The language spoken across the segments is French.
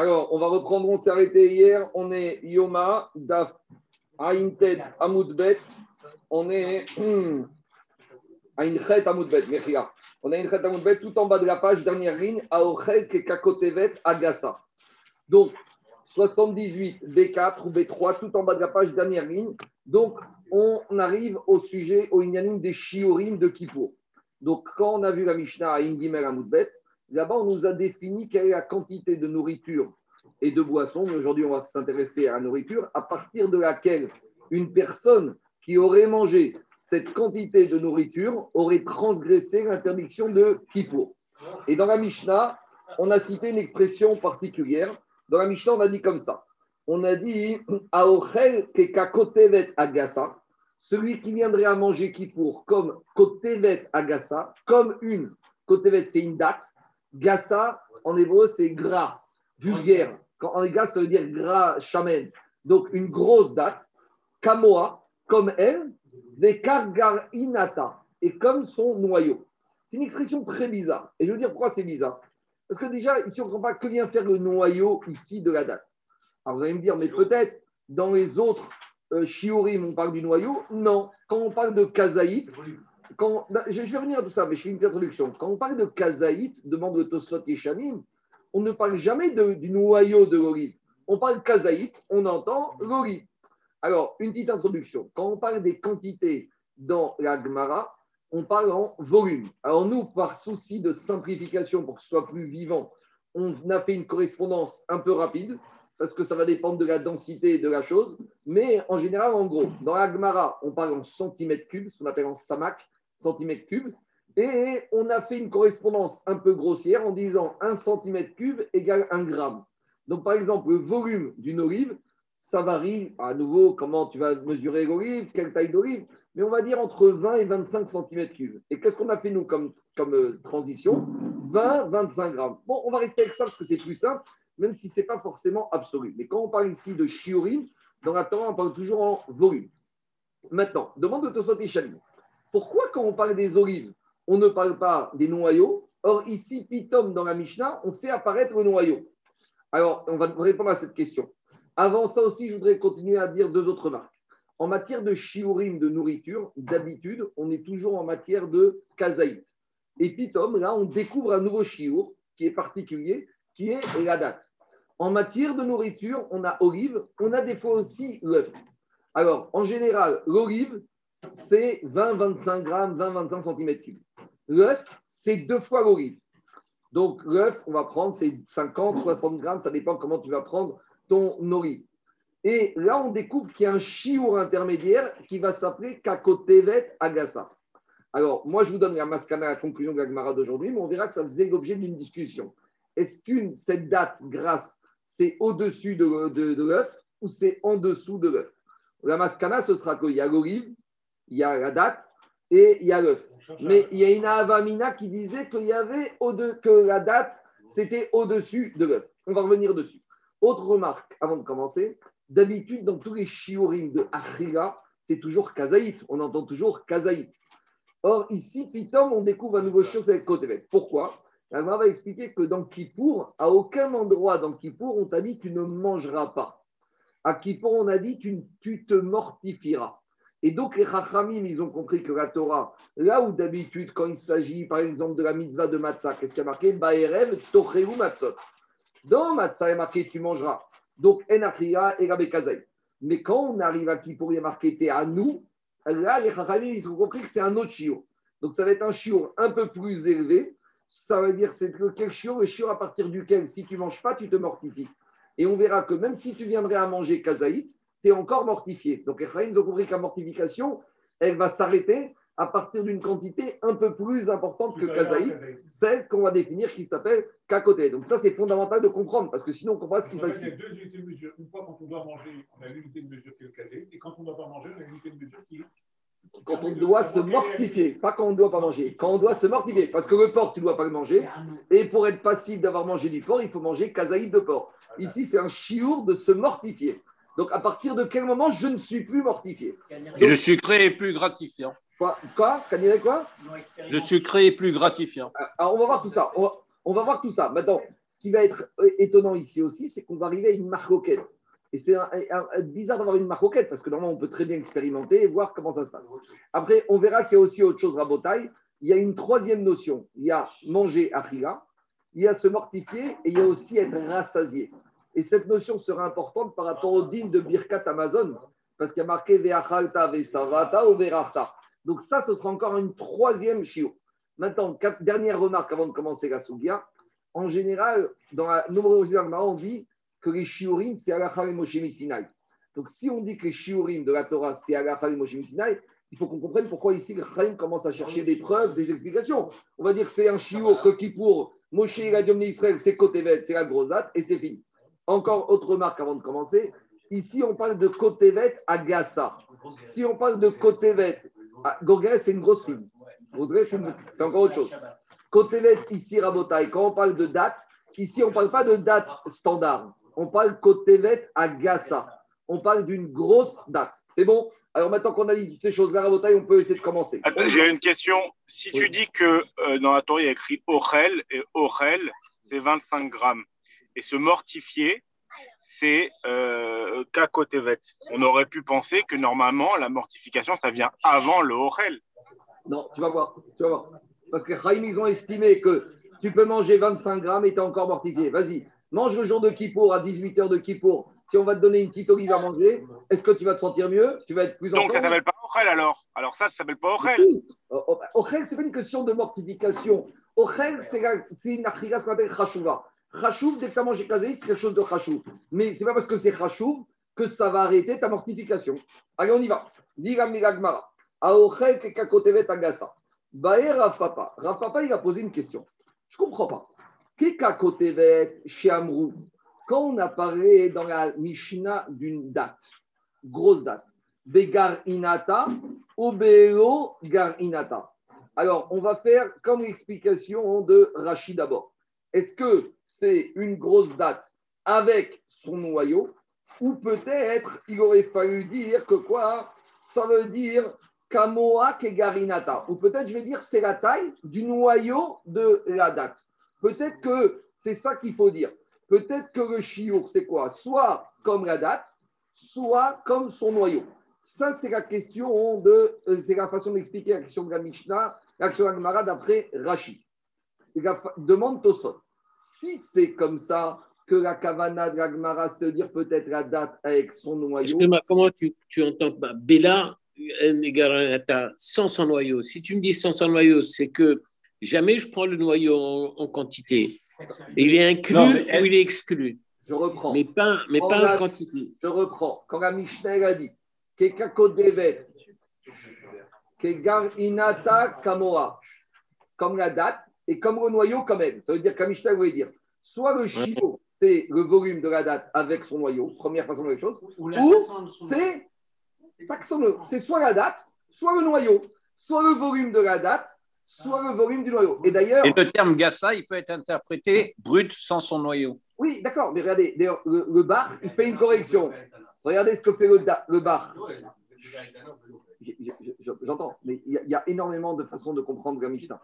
Alors, on va reprendre, on s'est arrêté hier. On est Yoma, Daf, Aïntet, Amoudbet. On est Aïnchet, Amoudbet, Mechia. On a Aïnchet, Amoudbet tout en bas de la page, dernière ligne, Aochel, Kekakotevet, Agasa. Donc, 78, B4 ou B3, tout en bas de la page, dernière ligne. Donc, on arrive au sujet, au inyanim des Shiorim de Kippour. Donc, quand on a vu la Mishnah à Ingimel Amoudbet, Là-bas, on nous a défini quelle est la quantité de nourriture et de boissons. Mais aujourd'hui, on va s'intéresser à la nourriture, à partir de laquelle une personne qui aurait mangé cette quantité de nourriture aurait transgressé l'interdiction de Kippour. Et dans la Mishnah, on a cité une expression particulière. Dans la Mishnah, on a dit comme ça. On a dit Aochel kekakotevet agasa, celui qui viendrait à manger Kippour comme kotevet agasa, comme une. Kotevet, c'est une date. Gassa, en hébreu, c'est gras, vulgaire. Quand en gras, ça veut dire gras, chamen. Donc, une grosse date. Kamoa, comme elle, des kargar inata, et comme son noyau. C'est une expression très bizarre. Et je veux dire pourquoi c'est bizarre? Parce que déjà, ici, on ne comprend pas que vient faire le noyau ici de la date. Alors, vous allez me dire, mais peut-être dans les autres euh, on parle du noyau? Non. Quand on parle de kazaït, quand, je, vais revenir à tout ça, mais je fais une introduction. Quand on parle de kazaït, demande de Tosfot et Shanim, on ne parle jamais du noyau de l'olive. On parle kazaït, on entend l'olive. Alors, une petite introduction. Quand on parle des quantités dans la Gemara, on parle en volume. Alors, nous, par souci de simplification, pour que ce soit plus vivant, on a fait une correspondance un peu rapide, parce que ça va dépendre de la densité de la chose. Mais en général, en gros, dans la Gemara, on parle en centimètres cubes, ce qu'on appelle en samak cm cube. Et on a fait une correspondance un peu grossière en disant 1 cm cube égale 1 gramme. Donc, par exemple, le volume d'une olive, ça varie à nouveau comment tu vas mesurer l'olive, quelle taille d'olive, mais on va dire entre 20 et 25 cm cubes. Et qu'est-ce qu'on a fait nous comme, comme euh, transition? 20, 25 grammes. Bon, on va rester avec ça parce que c'est plus simple, même si ce n'est pas forcément absolu. Mais quand on parle ici de shiurim, dans la Torah, on parle toujours en volume. Maintenant, demande de et Chalim. Pourquoi, quand on parle des olives, on ne parle pas des noyaux Or, ici, Pitom, dans la Mishnah, on fait apparaître le noyau. Alors, on va répondre à cette question. Avant ça aussi, je voudrais continuer à dire deux autres marques. En matière de shiurim, de nourriture, d'habitude, on est toujours en matière de kazaït. Et pitom, là, on découvre un nouveau shiur qui est particulier, qui est la date. En matière de nourriture, on a olive, on a des fois aussi l'œuf. Alors, en général, l'olive, c'est 20-25 grammes, 20-25 cm3. L'œuf, c'est deux fois l'olive. Donc, l'œuf, on va prendre, c'est 50-60 grammes, ça dépend comment tu vas prendre ton olive. Et là, on découvre qu'il y a un chiour intermédiaire qui va s'appeler Kakotevet Agasa. Alors, moi, je vous donne la mascana, la conclusion de la Gemara d'aujourd'hui, mais on verra que ça faisait l'objet d'une discussion. Est-ce qu'une cette date grasse, c'est au-dessus de, de l'œuf ou c'est en dessous de l'œuf? La mascana, ce sera qu'il y a l'olive, il y a la date et il y a l'œuf. Mais il y a une avamina qui disait qu'il y avait que la date, c'était au-dessus de l'œuf. On va revenir dessus. Autre remarque avant de commencer. D'habitude, dans tous les shiurim de Achila, c'est toujours kazaït. On entend toujours kazaït. Or, ici, Pitom, on découvre un nouveau shiur, c'est Kotevet. Pourquoi? La va expliquer que dans Kippour, à aucun endroit dans Kippour, on t'a dit tu ne mangeras pas. À Kippour, on a dit tu, tu te mortifieras. Et donc, les Chachamim, ils ont compris que la Torah, là où d'habitude, quand il s'agit, par exemple, de la mitzvah de matzah, qu'est-ce qu'il y a marqué? Baerev, Tocheu Matzot. Dans matzah, il y a marqué tu mangeras. Donc, Enachia et Rabekazai. Mais quand on arrive à qui pour y marqué T'es à nous, là, les Chachamim, ils ont compris que c'est un autre chiot. Donc, ça va être un chiot un peu plus élevé. Ça veut dire c'est quel chiot Le chiot à partir duquel, si tu manges pas, tu te mortifies. Et on verra que même si tu viendrais à manger kazaït, tu es encore mortifié. Donc, Ephraim a compris que la mortification, elle va s'arrêter à partir d'une quantité un peu plus importante que Kazaï, celle qu'on va définir qui s'appelle Kakoté. Donc, ça, c'est fondamental de comprendre parce que sinon, on comprend pas ce qui se passe. Il y a deux unités de mesure. Une fois, quand on doit manger, on a l'unité de mesure qui est le Kazaï, et quand on ne doit pas manger, on a l'unité de mesure qui est. Quand on doit se mortifier, pas quand on ne doit pas manger, quand on doit se mortifier, parce que le porc, tu ne dois pas le manger, et pour être passif d'avoir mangé du porc, il faut manger kazaïd de porc. Ici, c'est un chiour de se mortifier. Donc, à partir de quel moment je ne suis plus mortifié Et le sucré est plus gratifiant. Quoi Quoi quoi Le sucré est plus gratifiant. Alors, Ah, on va voir tout ça. On va, on va voir tout ça. Maintenant, ce qui va être euh, étonnant ici aussi, c'est qu'on va arriver à une marcoquette. Et c'est bizarre d'avoir une marcoquette parce que normalement, on peut très bien expérimenter et voir comment ça se passe. Après, on verra qu'il y a aussi autre chose à Botaï. Il y a une troisième notion. Il y a manger achila, il y a se mortifier et il y a aussi être rassasié. Et cette notion sera importante par rapport au digne de Birkat Amazon parce qu'il y a marqué Ve'achalta ve'savata ou ve'rafta. Donc ça, ce sera encore une troisième chiot. Maintenant, dernière remarque avant de commencer la Sougia. En général, dans la numérologie on dit que les shiurim, c'est Alachal et Moshe Sinai. Donc, si on dit que les shiurim de la Torah, c'est Alachal et Moshe Sinai, il faut qu'on comprenne pourquoi ici le Chaim commence à chercher des preuves, des explications. On va dire que c'est un shiur que Kippour, Moshe il a Israël, c'est Kotevet, c'est la grosse et c'est fini. Encore autre remarque avant de commencer. Ici, on parle de Kotevet à Gassa. Si on parle de Kotevet à Gorgel, c'est une grosse fille. C'est encore autre chose. Kotevet ici, Rabotai, quand on parle de date, ici, on ne parle pas de date standard. On parle Kotevet à Gassa. On parle d'une grosse date. C'est bon? Alors maintenant qu'on a dit toutes ces choses-là, Rabotai, on peut essayer de commencer. Attends, J'ai une question. Si Oui. tu dis que euh, dans la Torah, il y a écrit Ochel, et Ochel, c'est 25 grammes, et se mortifier, c'est euh, Kakotevet. On aurait pu penser que normalement, la mortification, ça vient avant le Ochel. Non, tu vas voir. Tu vas voir. Parce que Chaim, ils ont estimé que tu peux manger 25 grammes et tu es encore mortifié. Vas-y, mange le jour de Kippour à 18h de Kippour. Si on va te donner une petite olive à manger, est-ce que tu vas te sentir mieux? Tu vas être plus en Donc, ça forme? s'appelle pas Ochel alors. Alors, ça, ça s'appelle pas Ochel. Ochel, ce n'est pas une question de mortification. Ochel, c'est c'est une achira, ce qu'on appelle chachouva. Chachouv, dès que tu as mangé kazaït, c'est quelque chose de chachouv. Mais ce n'est pas parce que c'est chachouv que ça va arrêter ta mortification. Allez, on y va. Dis la Miragmara. Aochel kekakotevet agasa. Baer Rav Papa. Rav Papa, il a posé une question. Je ne comprends pas. Kekakotevet chez Amrou. Quand on a parlé dans la Mishnah d'une date, grosse date, Begar Inata, Obelo Gar Inata. Alors, on va faire comme l'explication de Rachid d'abord. Est-ce que c'est une grosse date avec son noyau ou peut-être il aurait fallu dire que quoi? Ça veut dire Kamoa Kegarinata. Ou peut-être je vais dire c'est la taille du noyau de la date. Peut-être que c'est ça qu'il faut dire. Peut-être que le chiour, c'est quoi? Soit comme la date, soit comme son noyau. Ça, c'est la question de. euh, C'est la façon d'expliquer la question de la Mishnah, la question de la Gemara d'après Rashi. Demande Tosot. Si c'est comme ça que la Kavana de la de dire peut-être la date avec son noyau. Comment tu, tu entends bah, Bella Negaranata sans son noyau Si tu me dis sans son noyau, c'est que jamais je prends le noyau en, en quantité. Il est inclus Non, mais elle- ou il est exclu, Je reprends. mais pas, mais en quantité. Je reprends. Quand la Mishnah a dit Kekakodevet, Kegar Inata Kamoa, comme la date et comme le noyau quand même. Ça veut dire que la Mishnah voulait dire soit le chio, c'est le volume de la date avec son noyau, première façon de voir les choses, ou c'est c'est soit la date, soit le noyau, soit le volume de la date, soit le volume du noyau. Et d'ailleurs, Et le terme gassa, il peut être interprété brut sans son noyau. oui, d'accord, mais regardez, d'ailleurs, le, le bar, il fait une correction. Regardez ce que fait le, da- le bar. J'entends, mais il y, a- il y a énormément de façons de comprendre la Mishnah.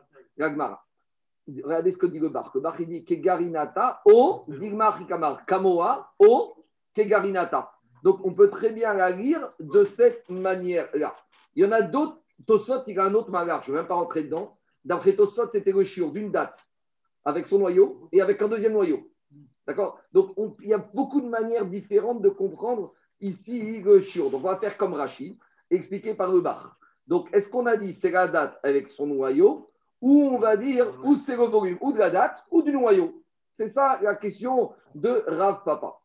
Regardez ce que dit le bar. Le bar, il dit Kegarinata, O, Digmar Kamoa, O, Kegarinata. Donc, on peut très bien la lire de cette manière-là. Il y en a d'autres. Tosot, il a un autre malar, je ne vais même pas rentrer dedans. D'après Tosot, c'était le d'une date avec son noyau et avec un deuxième noyau. D'accord? Donc, on- il y a beaucoup de manières différentes de comprendre ici le. Donc, on va faire comme Rachid, expliqué par le bar. Donc, est-ce qu'on a dit c'est la date avec son noyau ou on va dire ou c'est le volume ou de la date ou du noyau C'est ça la question de Rav Papa.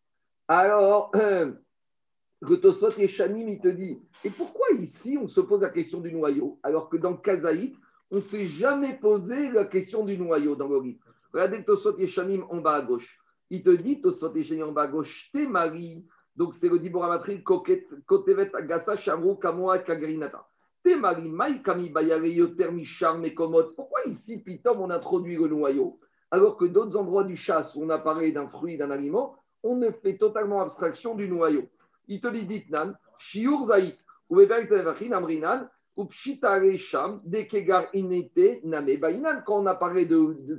Alors, le Tosot et Shanim, il te dit et pourquoi ici on se pose la question du noyau alors que dans Kazaït, on ne s'est jamais posé la question du noyau dans le livre Regardez Tosot et Shanim en bas à gauche. Il te dit, Tosot et Shanim en bas à gauche, t'es Marie. Donc c'est le Diboramatri, Kotevet, Agasa, Shamro, Kamoa, Kagrinata. Pourquoi ici, Pitom, on introduit le noyau alors que d'autres endroits du chasse où on a parlé d'un fruit, d'un aliment, on ne fait totalement abstraction du noyau Il te dit Ditnan, Shiur ou Amrinan, ou Dekegar Inete, Name Bainan. Quand on a parlé de, de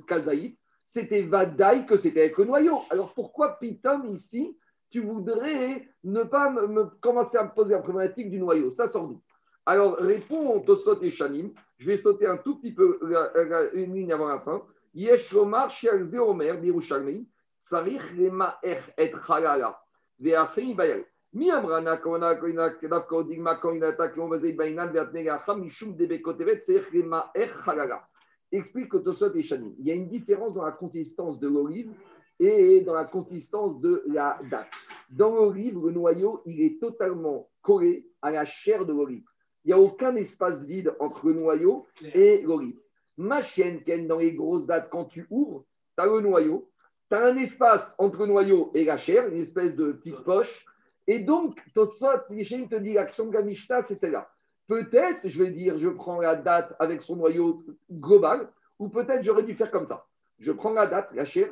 c'était Vadaï que c'était avec le noyau. Alors pourquoi Pitom ici, tu voudrais ne pas me, me commencer à me poser la problématique du noyau? Ça sort d'où Alors réponds Tosot et Shanim. Je vais sauter un tout petit peu la- la- une ligne avant la fin. Yesh Lomar Shialze Omer, Birushalmi, Sarich Lema Et Chalala, Ve'achim Bayal. Mi Amrana, Kona, Koina, Kedavka, Odigma, Koina, Taklon, Vazei, Bainan, Ve'atne, Gacham, Mishum, Debekotevet, Sarich Lema Er Chalala. Explique que Tosot et Shanim. Il y a une différence dans la consistance de l'olive et dans la consistance de la date. Dans l'olive, le noyau, il est totalement collé à la chair de l'olive. Il n'y a aucun espace vide entre le noyau et l'olive. Ma chienne, Ken, dans les grosses dates, quand tu ouvres, tu as le noyau, tu as un espace entre le noyau et la chair, une espèce de petite poche. Et donc, Tosot, Yeshem te dit l'action de la Mishnah, c'est celle-là. Peut-être, je vais dire, je prends la date avec son noyau global, ou peut-être j'aurais dû faire comme ça. Je prends la date, la chair,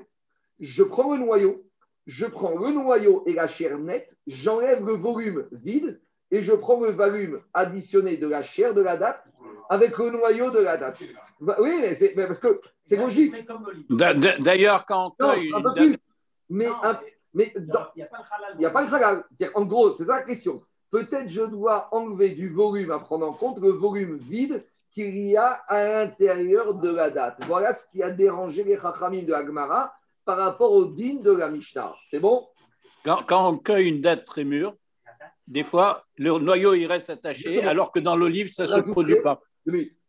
je prends le noyau, je prends le noyau et la chair nette, j'enlève le volume vide et je prends le volume additionné de la chair de la date avec le noyau de la date. Bah oui, mais c'est mais parce que c'est logique. D'ailleurs, quand on Non, cueille un une peu date- plus. Mais, Non, un- mais Il n'y a, il y a pas le halal. En gros, c'est ça la question. Peut-être je dois enlever du volume à prendre en compte le volume vide qu'il y a à l'intérieur de la date. Voilà ce qui a dérangé les chachamim de Agmara par rapport au din de la Mishnah. C'est bon? Quand, quand on cueille une date très mûre, des fois, le noyau il reste attaché, alors que dans l'olive, ça ne se produit pas.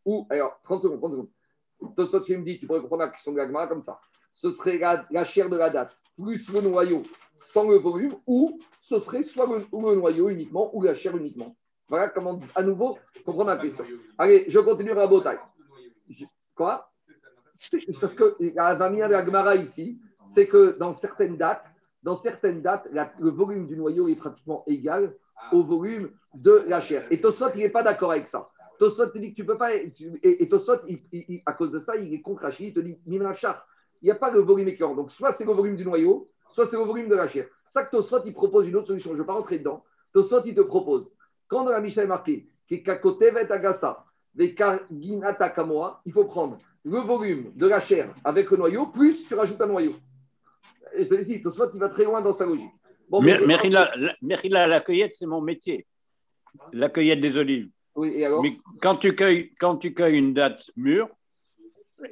Ou, alors, 30 secondes, 30 secondes. Tosot qui me dit, tu pourrais comprendre la question de comme ça. Ce serait la, la chair de la date, plus le noyau sans le volume, ou ce serait soit le, noyau uniquement, ou la chair uniquement. Voilà comment, à nouveau, comprendre la question. Allez, je continue à Botaï. Quoi? C'est parce que la famille de la Gemara ici, c'est que dans certaines dates, dans certaines dates, la- le volume du noyau est pratiquement égal au volume de la chair. Et Tosot, il n'est pas d'accord avec ça. Tosot te dit que tu peux pas. et, et Tosot, il- il- il- à cause de ça, il est contre Rachid, il te dit. Il n'y a pas le volume équivalent. Donc, soit c'est le volume du noyau, soit c'est le volume de la chair. Ça que Tosot, il propose une autre solution. Je ne vais pas rentrer dedans. Tosot, il te propose. Quand dans la Mishnah est marqué il faut prendre le volume de la chair avec le noyau, plus tu rajoutes un noyau. Et je te dis, Tosot, il va très loin dans sa logique. Bon, mais la- la cueillette, c'est mon métier. La cueillette des olives. Oui, et alors Mais quand tu cueilles, quand tu cueilles une date mûre,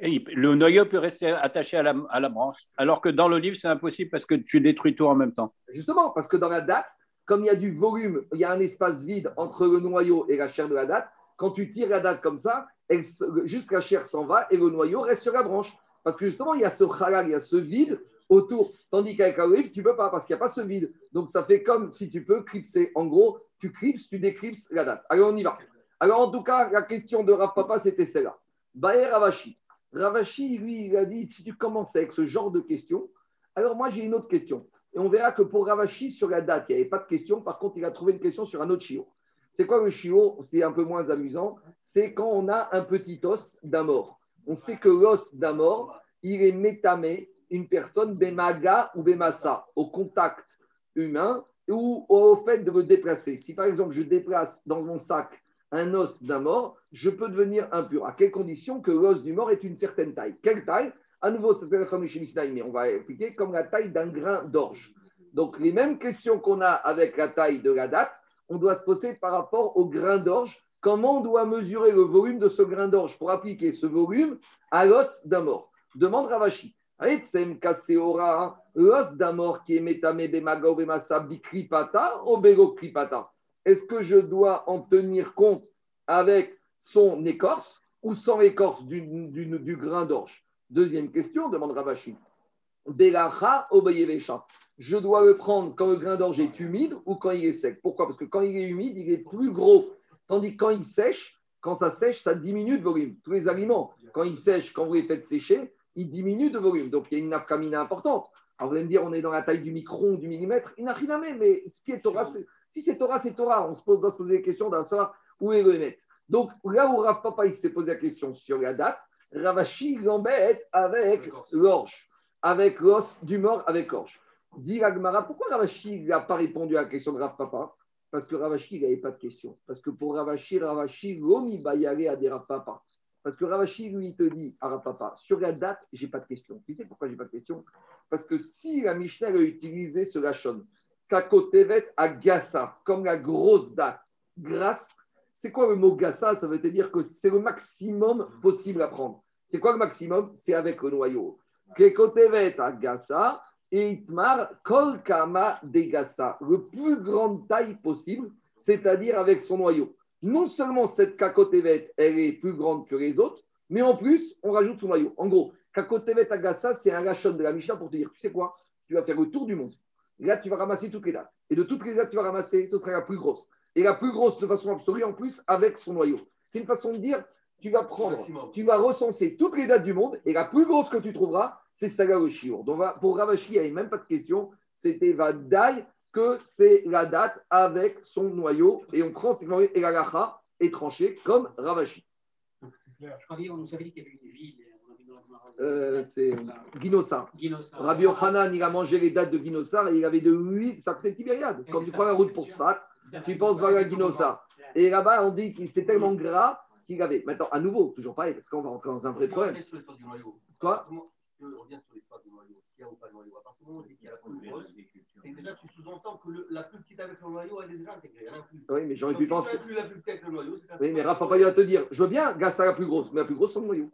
le noyau peut rester attaché à la, à la branche. Alors que dans l'olive, c'est impossible parce que tu détruis tout en même temps. Justement, parce que dans la date, comme il y a du volume, il y a un espace vide entre le noyau et la chair de la date, quand tu tires la date comme ça, elle juste la chair s'en va et le noyau reste sur la branche. Parce que justement, il y a ce halal, il y a ce vide autour. Tandis qu'avec la tu ne peux pas parce qu'il n'y a pas ce vide. Donc ça fait comme si tu peux clipser. En gros, tu clipses, tu déclipses la date. Alors on y va. Alors en tout cas, la question de Rav Papa, c'était celle-là. Baer Ravashi. Ravashi, lui, il a dit si tu commences avec ce genre de questions, alors moi j'ai une autre question. Et on verra que pour Ravashi, sur la date, il n'y avait pas de question. Par contre, il a trouvé une question sur un autre chiot. C'est quoi le chiot? C'est un peu moins amusant. C'est quand on a un petit os d'un mort. On sait que l'os d'un mort, il est métamé, une personne bémaga ou bémassa, au contact humain ou au fait de le déplacer. Si par exemple je déplace dans mon sac un os d'un mort, je peux devenir impur. À quelle condition que l'os du mort est une certaine taille? Quelle taille? À nouveau, c'est la comme Mishnah, mais on va expliquer comme la taille d'un grain d'orge. Donc les mêmes questions qu'on a avec la taille de la date, on doit se poser par rapport au grain d'orge. Comment on doit mesurer le volume de ce grain d'orge pour appliquer ce volume à l'os d'un mort? Demande Ravashi. Kaseora, l'os d'un mort qui est metame bemaga ou bemasa bikripata ou begokripata. Est-ce que je dois en tenir compte avec son écorce ou sans écorce du, du- grain d'orge? Deuxième question, demande Ravashi. Belacha. Je dois le prendre quand le grain d'orge est humide ou quand il est sec? Pourquoi? Parce que quand il est humide, il est plus gros. Tandis que quand il sèche, quand ça sèche, ça diminue de volume. Tous les aliments, quand ils sèchent, quand vous les faites sécher, ils diminuent de volume. Donc il y a une nafkamina importante. Alors vous allez me dire, on est dans la taille du micron, du millimètre. Il n'a rien à mettre, mais ce qui est Torah, c'est- si c'est Torah, c'est Torah. On se pose, doit se poser la question d'un savoir où est le Hémet. Donc là où Rav Papa il s'est posé la question sur la date, Ravashi l'embête avec l'orge, avec l'os du mort avec orge. Dit Ragmara, pourquoi Ravashi n'a pas répondu à la question de Rav Papa? Parce que Ravashi, il n'avait pas de question. Parce que pour Ravashi, Ravashi, l'homme, il va y aller à des Rav Papa. Parce que Ravashi, lui, il te dit à Rav Papa, sur la date, j'ai pas de question. Tu sais pourquoi j'ai pas de question? Parce que si la Mishnah a utilisé ce lachon, Kakotevet à Gassa, comme la grosse date, grâce, c'est quoi le mot Gassa? Ça veut dire que c'est le maximum possible à prendre. C'est quoi le maximum? C'est avec le noyau. Kakotevet à Gassa, et Itmar, Kolkama Degassa, le plus grande taille possible, c'est-à-dire avec son noyau. Non seulement cette Kakotevet, elle est plus grande que les autres, mais en plus, on rajoute son noyau. En gros, Kakotevet Agassa, c'est un rachon de la Mishnah pour te dire, tu sais quoi Tu vas faire le tour du monde. Et là, tu vas ramasser toutes les dates. Et de toutes les dates que tu vas ramasser, ce sera la plus grosse. Et la plus grosse de façon absolue, en plus, avec son noyau. C'est une façon de dire, tu vas prendre, tu vas recenser toutes les dates du monde, et la plus grosse que tu trouveras, c'est Saga. Donc, pour Ravashi, il n'y avait même pas de question. C'était Vadaï que c'est la date avec son noyau. Et on prend et la lacha est tranchée comme Ravashi. Je croyais, on nous avait dit qu'il y avait une ville. Euh, c'est Guinosa. Rabbi Yochanan, il a mangé les dates de Guinosa et il avait de 8, ça fait Tibériade. Quand tu prends la route pour ça, tu penses vers la Guinosa. Et là-bas, on dit que c'était tellement gras qu'il avait. Maintenant, à nouveau, toujours pareil, parce qu'on va rentrer dans un vrai problème. Quoi? Y a ou pas de noyau, à partir du moment où on dit qu'il y a la plus grosse, déjà tu sous-entends que le, la plus petite avec le noyau, elle est déjà intégrée. Elle inclut. Oui, mais j'aurais pu penser. si tu inclus la plus petite avec le noyau, c'est Oui, mais Rafa Papa, il va te dire je veux bien, grâce à la plus grosse, mais la plus grosse, c'est le noyau.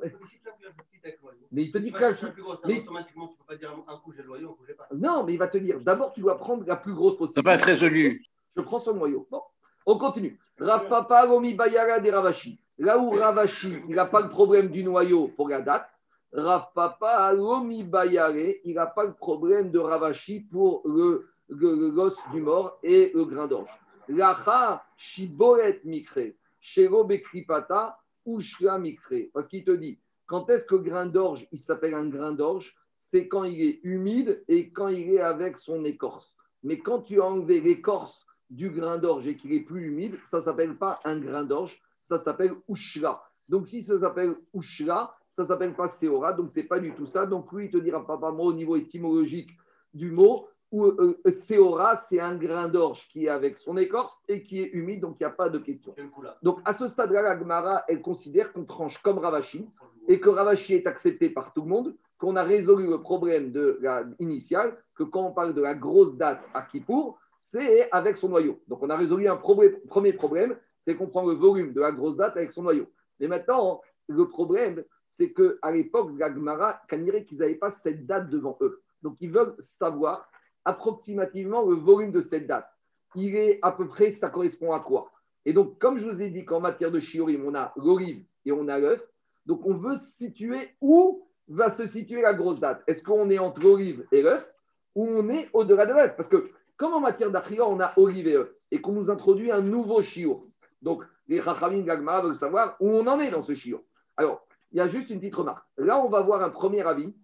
Mais le il te dit tu que la- plus grosse, mais- automatiquement, tu ne peux pas dire un coup j'ai le noyau, un coup j'ai pas. Non, mais il va te dire d'abord, tu dois prendre la plus grosse Ça possible. pas être résolu. Je prends son noyau. Bon, on continue. Rav Papa, Romi Bayara des Ravashi. Là où Ravashi, il n'a pas le problème du noyau pour la date, Rav Papa, Bayare, il n'a pas le problème de Ravashi pour le, l'os du mort et le grain d'orge. Lacha, Shiboret Mikre, Shero Bekripata, Ushra Mikre. Parce qu'il te dit, quand est-ce que le grain d'orge, il s'appelle un grain d'orge? C'est quand il est humide et quand il est avec son écorce. Mais quand tu as enlevé l'écorce du grain d'orge et qu'il est plus humide, ça ne s'appelle pas un grain d'orge, ça s'appelle Ushra. Donc si ça s'appelle Ushra, ça s'appelle pas Seora, donc c'est pas du tout ça. Donc lui, il te dira, papa, moi, au niveau étymologique du mot, ou euh, euh, Seora, c'est un grain d'orge qui est avec son écorce et qui est humide, donc il n'y a pas de question. Donc à ce stade-là, la Gemara, elle considère qu'on tranche comme Ravashi et que Ravashi est accepté par tout le monde, qu'on a résolu le problème de la initiale, que quand on parle de la grosse date à Kippour, c'est avec son noyau. Donc on a résolu un problème- premier problème, c'est qu'on prend le volume de la grosse date avec son noyau. Mais maintenant, le problème, c'est qu'à l'époque de la Gemara, Kaniré, qu'ils n'avaient pas cette date devant eux. Donc ils veulent savoir approximativement le volume de cette date. Il est à peu près, ça correspond à quoi? Et donc, comme je vous ai dit qu'en matière de chiorim, on a l'olive et on a l'œuf, donc on veut situer où va se situer la grosse date. Est-ce qu'on est entre l'olive et l'œuf ou on est au-delà de l'œuf? Parce que comme en matière d'achia, on a olive et œuf et qu'on nous introduit un nouveau chiour. Donc, les Chachamim Gagma veulent savoir où on en est dans ce chiour. Alors, il y a juste une petite remarque. Là, on va voir un premier avis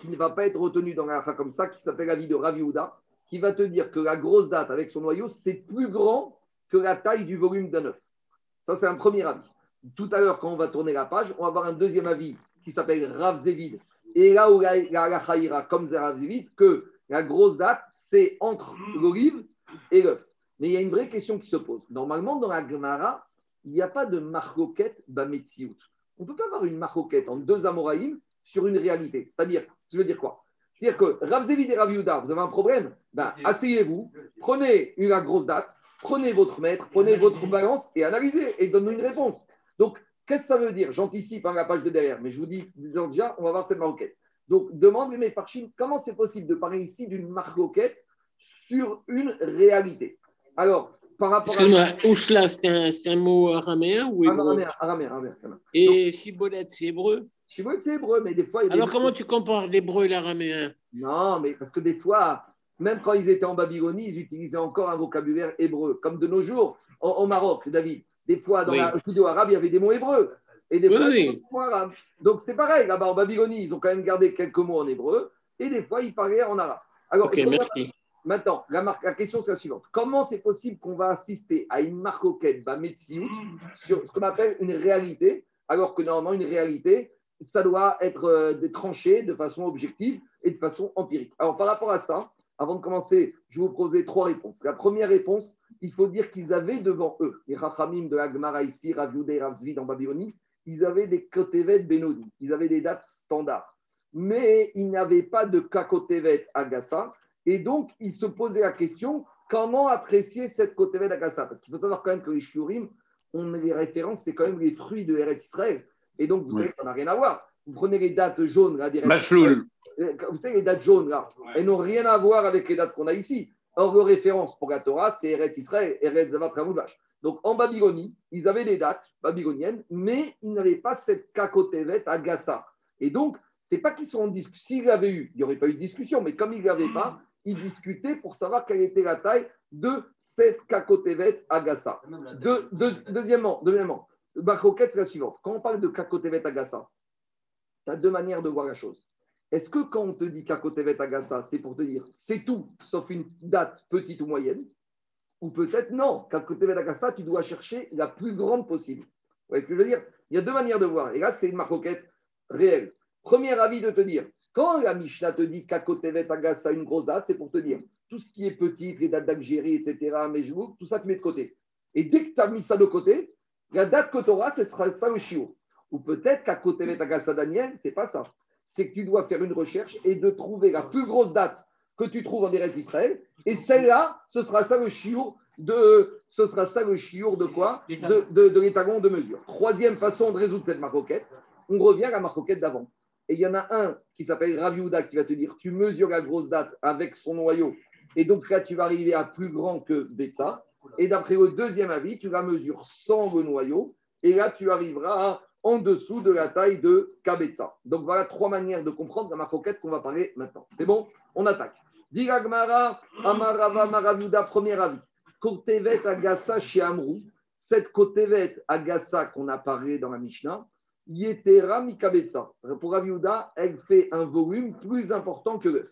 qui ne va pas être retenu dans la comme ça, qui s'appelle l'avis de Ravi Houda, qui va te dire que la grosse date avec son noyau, c'est plus grand que la taille du volume d'un œuf. Ça, c'est un premier avis. Tout à l'heure, quand on va tourner la page, on va avoir un deuxième avis qui s'appelle Rav Zévid. Et là où la, la, la Chaïra, comme Rav Zévid, que la grosse date, c'est entre l'olive et l'œuf. Mais il y a une vraie question qui se pose. Normalement, dans la Gemara, il n'y a pas de marloquette bametsiout. On ne peut pas avoir une marloquette en deux Amoraïm sur une réalité. C'est-à-dire, ça veut dire quoi? C'est-à-dire que Rav Zévid et Rav Yehuda, vous avez un problème? Ben, Asseyez-vous, prenez une grosse date, prenez votre maître, prenez votre balance et analysez et donne-nous une réponse. Donc, qu'est-ce que ça veut dire? J'anticipe hein, la page de derrière, mais je vous dis déjà, on va voir cette marloquette. Donc, demandez mes parchim, comment c'est possible de parler ici d'une marloquette sur une réalité? Alors, par rapport à. Excuse-moi, Ouchla, c'est un, un mot araméen ou hébreu? Araméen, araméen, araméen, araméen. Et Chibolette, c'est hébreu? Shibboleth, c'est hébreu, mais des fois. il y a des- Alors comment tu compares l'hébreu et l'araméen? Non, mais parce que des fois, même quand ils étaient en Babylonie, ils utilisaient encore un vocabulaire hébreu. Comme de nos jours, au, au Maroc, David. Des fois, dans Oui. la judéo-arabe, il y avait des mots hébreux. Et des Oui, fois, oui. des mots arabes. Donc c'est pareil, là-bas en Babylonie, ils ont quand même gardé quelques mots en hébreu. Et des fois, ils parlaient en arabe. Alors, merci. Maintenant, la, question c'est la suivante. Comment c'est possible qu'on va assister à une marque auquel bah, Metsiou, sur ce qu'on appelle une réalité, alors que normalement, une réalité, ça doit être euh, tranché de façon objective et de façon empirique. Alors, par rapport à ça, avant de commencer, je vous poser trois réponses. La première réponse, il faut dire qu'ils avaient devant eux, les Rachamim de Agmara ici, Rav et Rav Zvid en Babylonie, ils avaient des Kotevet Benoni, ils avaient des dates standards. Mais ils n'avaient pas de Kakotevet Agassa, et donc ils se posaient la question comment apprécier cette Kotevet Agassa Parce qu'il faut savoir quand même que les Shurim, on les références, c'est quand même les fruits de Eretz Israël. Et donc, vous Oui. savez que ça n'a rien à voir. Vous prenez les dates jaunes, là, des Vous savez, les dates jaunes, là, elles n'ont rien à voir avec les dates qu'on a ici. Or, le référence pour la Torah, c'est Eretz Israël, Eretz Zavat. Donc, en Babylonie, ils avaient des dates babyloniennes, mais ils n'avaient pas cette Kakotevet à Gassa. Et donc, c'est pas qu'ils sont en discussion. S'ils l'avaient eu, il n'y aurait pas eu de discussion, mais comme ils ne l'avaient pas, ils discutaient pour savoir quelle était la taille de cette Kakotevet à Gassa. Même la Deux- deux- deuxièmement, deuxièmement, ma croquette, c'est la suivante. Quand on parle de Kakotevet Agassa, tu as deux manières de voir la chose. Est-ce que quand on te dit Kakotevet Agassa, c'est pour te dire c'est tout, sauf une date petite ou moyenne? Ou peut-être non, Kakotevet Agassa, tu dois chercher la plus grande possible. Vous voyez ce que je veux dire? Il y a deux manières de voir. Et là, c'est une marcoquette réelle. Premier avis de te dire, quand la Mishnah te dit Kakotevet Agassa, une grosse date, c'est pour te dire tout ce qui est petit, les dates d'Algérie, etc., Mejlouk, tout ça, tu mets de côté. Et dès que tu as mis ça de côté, la date que tu auras, ce sera ça le chiot. Ou peut-être qu'à côté de Agassa Daniel, c'est pas ça. C'est que tu dois faire une recherche et de trouver la plus grosse date que tu trouves en Eretz Israël. Et celle-là, ce sera ça le chiour de, ce sera ça le chiour de quoi? De, de, de mesure. Troisième façon de résoudre cette marcoquette, on revient à la marcoquette d'avant. Et il y en a un qui s'appelle Rav Yehuda qui va te dire tu mesures la grosse date avec son noyau. Et donc là, tu vas arriver à plus grand que Betsa. Et d'après le deuxième avis, tu la mesures sans le noyau. Et là, tu arriveras en dessous de la taille de Kabetsa. Donc voilà trois manières de comprendre la marcoquette qu'on va parler maintenant. C'est bon? On attaque. Diragmara, Amarava, Maravuda, premier avis. Kotevet Agassa chez Amrou. Cette Kotevet Agassa qu'on a parlé dans la Mishnah, Yetera Mikabetsa. Pour Raviuda, elle fait un volume plus important que l'œuf.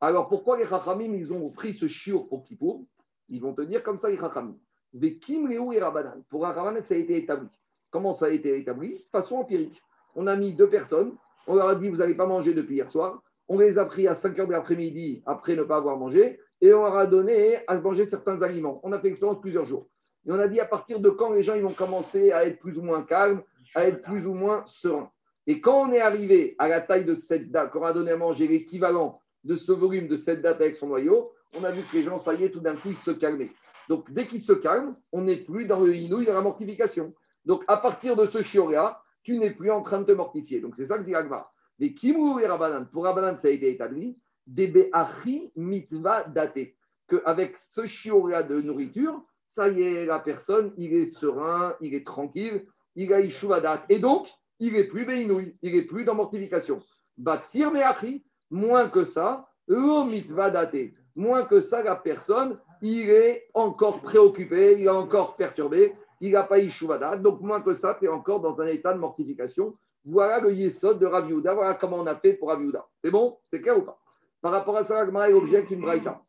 Alors pourquoi les Chachamim, ils ont pris ce chiour pour Kippour? Ils vont te dire comme ça, les Chachamim. Vekim Leu et Rabanan. Pour Rabanan, ça a été établi. Comment ça a été établi? De façon empirique. On a mis deux personnes, on leur a dit, vous n'allez pas manger depuis hier soir. On les a pris à 5 heures de l'après-midi après ne pas avoir mangé et on leur a donné à manger certains aliments. On a fait l'expérience plusieurs jours. Et on a dit à partir de quand les gens vont commencer à être plus ou moins calmes, à être plus ou moins sereins. Et quand on est arrivé à la taille de cette date, qu'on a donné à manger l'équivalent de ce volume de cette date avec son noyau, on a vu que les gens, ça y est, tout d'un coup, ils se calmaient. Donc, dès qu'ils se calment, on n'est plus dans le inouï, dans la mortification. Donc, à partir de ce chiot-là, tu n'es plus en train de te mortifier. Donc, c'est ça que dit Agma. Mais Kimou et Rabanan, pour Rabanan, ça a été établi, des Achi mitva daté. Qu'avec ce chiot-là de nourriture, ça y est, la personne, il est serein, il est tranquille, il a Ishuvadat. Et donc, il est plus béinouï, il est plus dans mortification. Batsir Meachi, moins que ça, mitva daté. Moins que ça, la personne, il est encore préoccupé, il est encore perturbé, il n'a pas Ishuvadat. Donc, moins que ça, tu es encore dans un état de mortification. Voilà le yesod de Rav Yehuda. Voilà comment on a fait pour Rav Yehuda. C'est bon? C'est clair ou pas? Par rapport à ça, Agmara est objecte une braïta.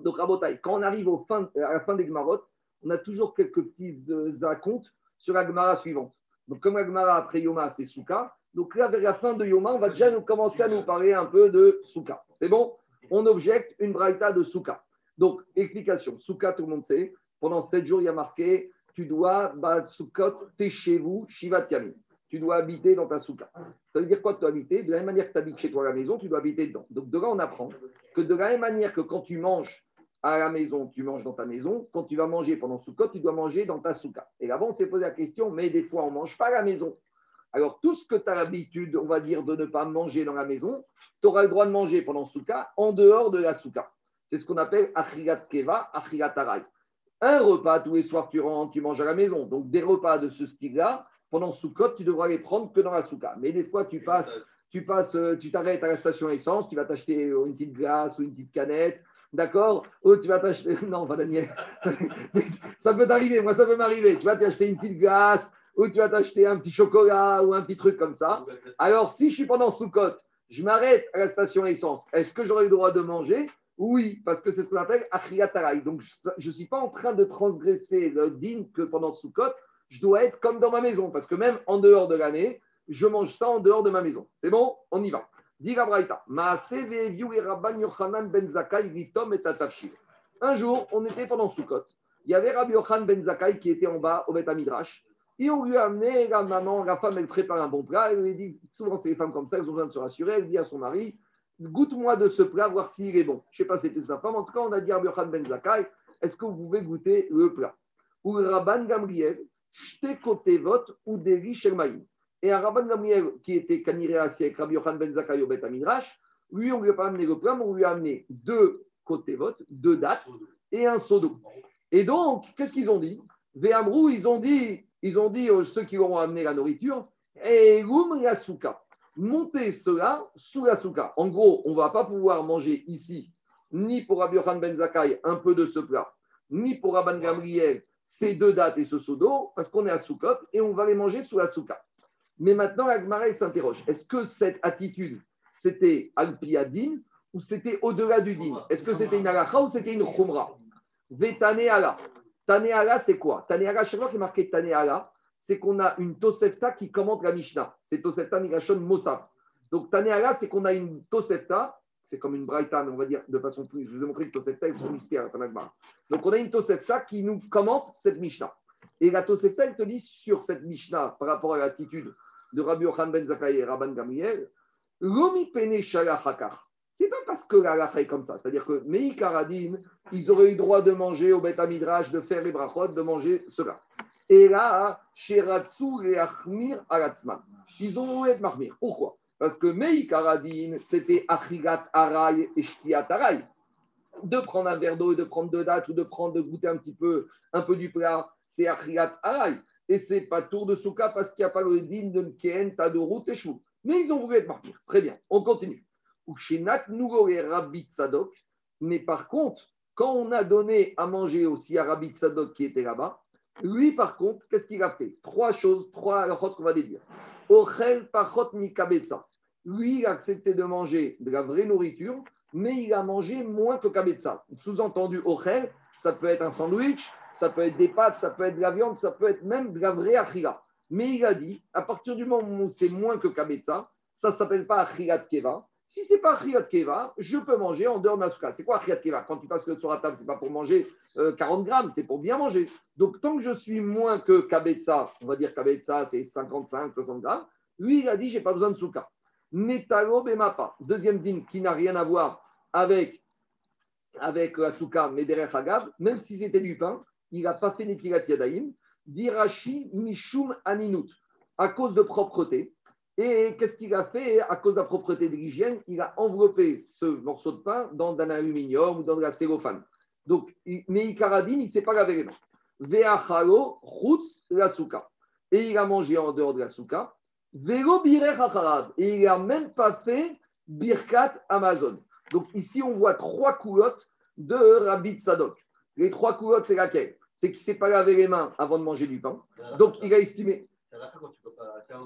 Donc, Rabotai, quand on arrive fin, à la fin des Gmarot, on a toujours quelques petits euh, acomptes sur la Gemara suivante. Donc, comme la Gemara après Yoma, c'est Souka. Donc là, vers la fin de Yoma, on va déjà nous commencer à nous parler un peu de Souka. C'est bon? On objecte une braïta de Souka. Donc, explication. Souka, tout le monde sait. Pendant sept jours, il y a marqué tu dois, bah, Soukot, t'es chez vous, Shivat Yamin. Tu dois habiter dans ta souka. Ça veut dire quoi, tu dois habiter? De la même manière que tu habites chez toi à la maison, tu dois habiter dedans. Donc, de là, on apprend que de la même manière que quand tu manges à la maison, tu manges dans ta maison, quand tu vas manger pendant Soukot, tu dois manger dans ta souka. Et là-bas, on s'est posé la question, mais des fois, on ne mange pas à la maison. Alors, tout ce que tu as l'habitude, on va dire, de ne pas manger dans la maison, tu auras le droit de manger pendant Souka en dehors de la Souka. C'est ce qu'on appelle Achirat Keva, Arai. Un repas tous les soirs, tu rentres, tu manges à la maison. Donc, des repas de ce style-là, pendant Soukot, tu devras les prendre que dans la Souka. Mais des fois, tu passes, tu passes, euh, tu t'arrêtes à la station essence, tu vas t'acheter euh, une petite glace ou une petite canette. D'accord? Ou tu vas t'acheter. Non, pas Daniel. ça peut t'arriver, moi, ça peut m'arriver. Tu vas t'acheter une petite glace ou tu vas t'acheter un petit chocolat ou un petit truc comme ça. Alors, si je suis pendant Soukot, je m'arrête à la station essence, est-ce que j'aurai le droit de manger? Oui, parce que c'est ce qu'on appelle Achiatarai. Donc, je ne suis pas en train de transgresser le din que pendant Soukot, je dois être comme dans ma maison. Parce que même en dehors de l'année, je mange ça en dehors de ma maison. C'est bon On y va. Ben. Un jour, on était pendant Sukkot. Il y avait Rabbi Yochanan ben Zakai qui était en bas au Beth Midrash. Et on lui a amené, la maman, la femme, elle prépare un bon plat. Elle lui dit, souvent c'est les femmes comme ça, elles ont besoin de se rassurer. Elle dit à son mari, goûte-moi de ce plat, voir s'il est bon. Je ne sais pas si c'était sa femme. En tout cas, on a dit à Rabbi Yochanan ben Zakai, est-ce que vous pouvez goûter le plat? Ou Rabban Gamriel, Shte Kotevot ou. Et un Rabban Gamriel qui était caniré assis avec Rabbi Yochanan ben Zakai au Beth Midrash, lui, on ne lui a pas amené le plat, mais on lui a amené deux Kotevot, deux dates et un seau d'eau. Et donc, qu'est-ce qu'ils ont dit? Véamrou, ils ont dit, ils ont dit aux ceux qui leur ont amené la nourriture, et la souka. Montez cela sous la souka. En gros, on ne va pas pouvoir manger ici, ni pour Rabbi Yochanan ben Zakai, un peu de ce plat, ni pour Rabban Gamriel, ces deux dates et ce seau d'eau, parce qu'on est à Soukot et on va les manger sous la souka. Mais maintenant, la s'interroge est-ce que cette attitude, c'était Alpiadine ou c'était au-delà du din? Est-ce que c'était une halakha ou c'était une khumra? Vetaneala. Taneala, c'est quoi? Taneala, chaque fois qu'il est marqué Taneala, c'est qu'on a une Tosefta qui commente la Mishnah. C'est Tosefta Migashon Mossaf. Donc Taneala, c'est qu'on a une Tosefta, c'est comme une Braïta, on va dire de façon plus. Je vous ai montré que Tosefta est son mystère. Donc on a une Tosefta qui nous commente cette Mishnah. Et la Tosefta, elle te dit sur cette Mishnah, par rapport à l'attitude de Rabbi Yochan ben Zakaï et Rabban Gamriel, Lomi Pene. C'est pas parce que la est comme ça. C'est-à-dire que Mei Karadin, ils auraient eu droit de manger au Beth Midrash, de faire les brachot, de manger cela. Et là, Sheratsu et Achmir Aratzman. Ils ont être marmir. Pourquoi? Parce que Mei Karadin, c'était Achigat Aray et Shtiat Aray. De prendre un verre d'eau et de prendre deux dates ou de prendre, de goûter un petit peu, un peu du plat, c'est Achigat Aray. Et c'est pas tour de souka parce qu'il n'y a pas le din de Ken, Tadoru, Teshu. Mais ils ont voulu être martyrs. Très bien, on continue. Mais par contre, quand on a donné à manger aussi à Rabbi Sadok qui était là-bas, lui par contre, qu'est-ce qu'il a fait? Trois choses, trois halachot qu'on va déduire. Ochel pachot mikabetza. Lui, il a accepté de manger de la vraie nourriture, mais il a mangé moins que kabetza. Sous-entendu, ochel, ça peut être un sandwich, ça peut être des pâtes, ça peut être de la viande, ça peut être même de la vraie achila. Mais il a dit, à partir du moment où c'est moins que kabetza, ça ne s'appelle pas achilat keva, si ce n'est pas Riyad Keva, je peux manger en dehors de ma souka. C'est quoi Riyad Keva? Quand tu passes sur la table, ce n'est pas pour manger 40 euh, grammes, c'est pour bien manger. Donc, tant que je suis moins que Kabetza, on va dire Kabetza, c'est 55, 60 grammes, lui, il a dit, je n'ai pas besoin de souka. Netalo Bemapa, deuxième dîme qui n'a rien à voir avec, avec la souka, mais derrière Hagav, même si c'était du pain, il n'a pas fait Netilat Yadaim, Dirachi Mishum Aninut, à cause de propreté. Et qu'est-ce qu'il a fait? À cause de la propreté de l'hygiène, il a enveloppé ce morceau de pain dans un aluminium ou dans de la cellophane. Donc, mais Icaradine, il ne s'est pas lavé les mains. Veachalo, la souka. Et il a mangé en dehors de la souka. Velo Et il n'a même pas fait birkat Amazon. Donc, ici, on voit trois coulottes de Rabbi Sadok. Les trois coulottes, c'est laquelle? C'est qu'il ne s'est pas lavé les mains avant de manger du pain. Donc, il a estimé. Alors,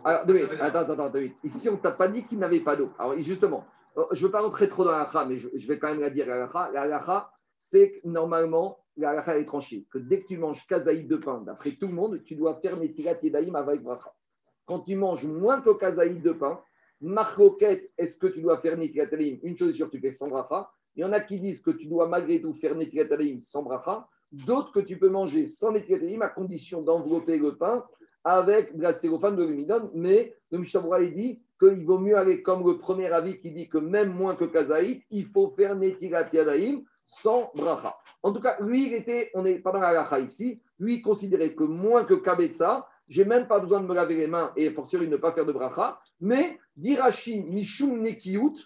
attends, attends, attends, Ici, on ne t'a pas dit qu'il n'avait pas d'eau. Alors, justement, euh, je ne veux pas rentrer trop dans la mais je, vais quand même la dire. La la c'est que normalement, la halakha est tranchée. Que dès que tu manges kazaïd de pain, d'après tout le monde, tu dois faire Netilat Yedaïm avec bracha. Quand tu manges moins que kazaïd de pain, marcoquette, est-ce que tu dois faire Netilat Une chose est sûre, tu fais sans bracha. Il y en a qui disent que tu dois malgré tout faire Netilat sans bracha. D'autres que tu peux manger sans Netilat à condition d'envelopper le pain avec de la cellophane de l'humidum, mais le Mishabura dit qu'il vaut mieux aller comme le premier avis qui dit que même moins que Kazaït, il faut faire Yadaïm sans bracha. En tout cas, lui, il était, on est pas dans la ici, lui, il considérait que moins que Kabetza, j'ai même pas besoin de me laver les mains et forcément ne pas faire de bracha, mais d'Irachi Mishum Nekiyut,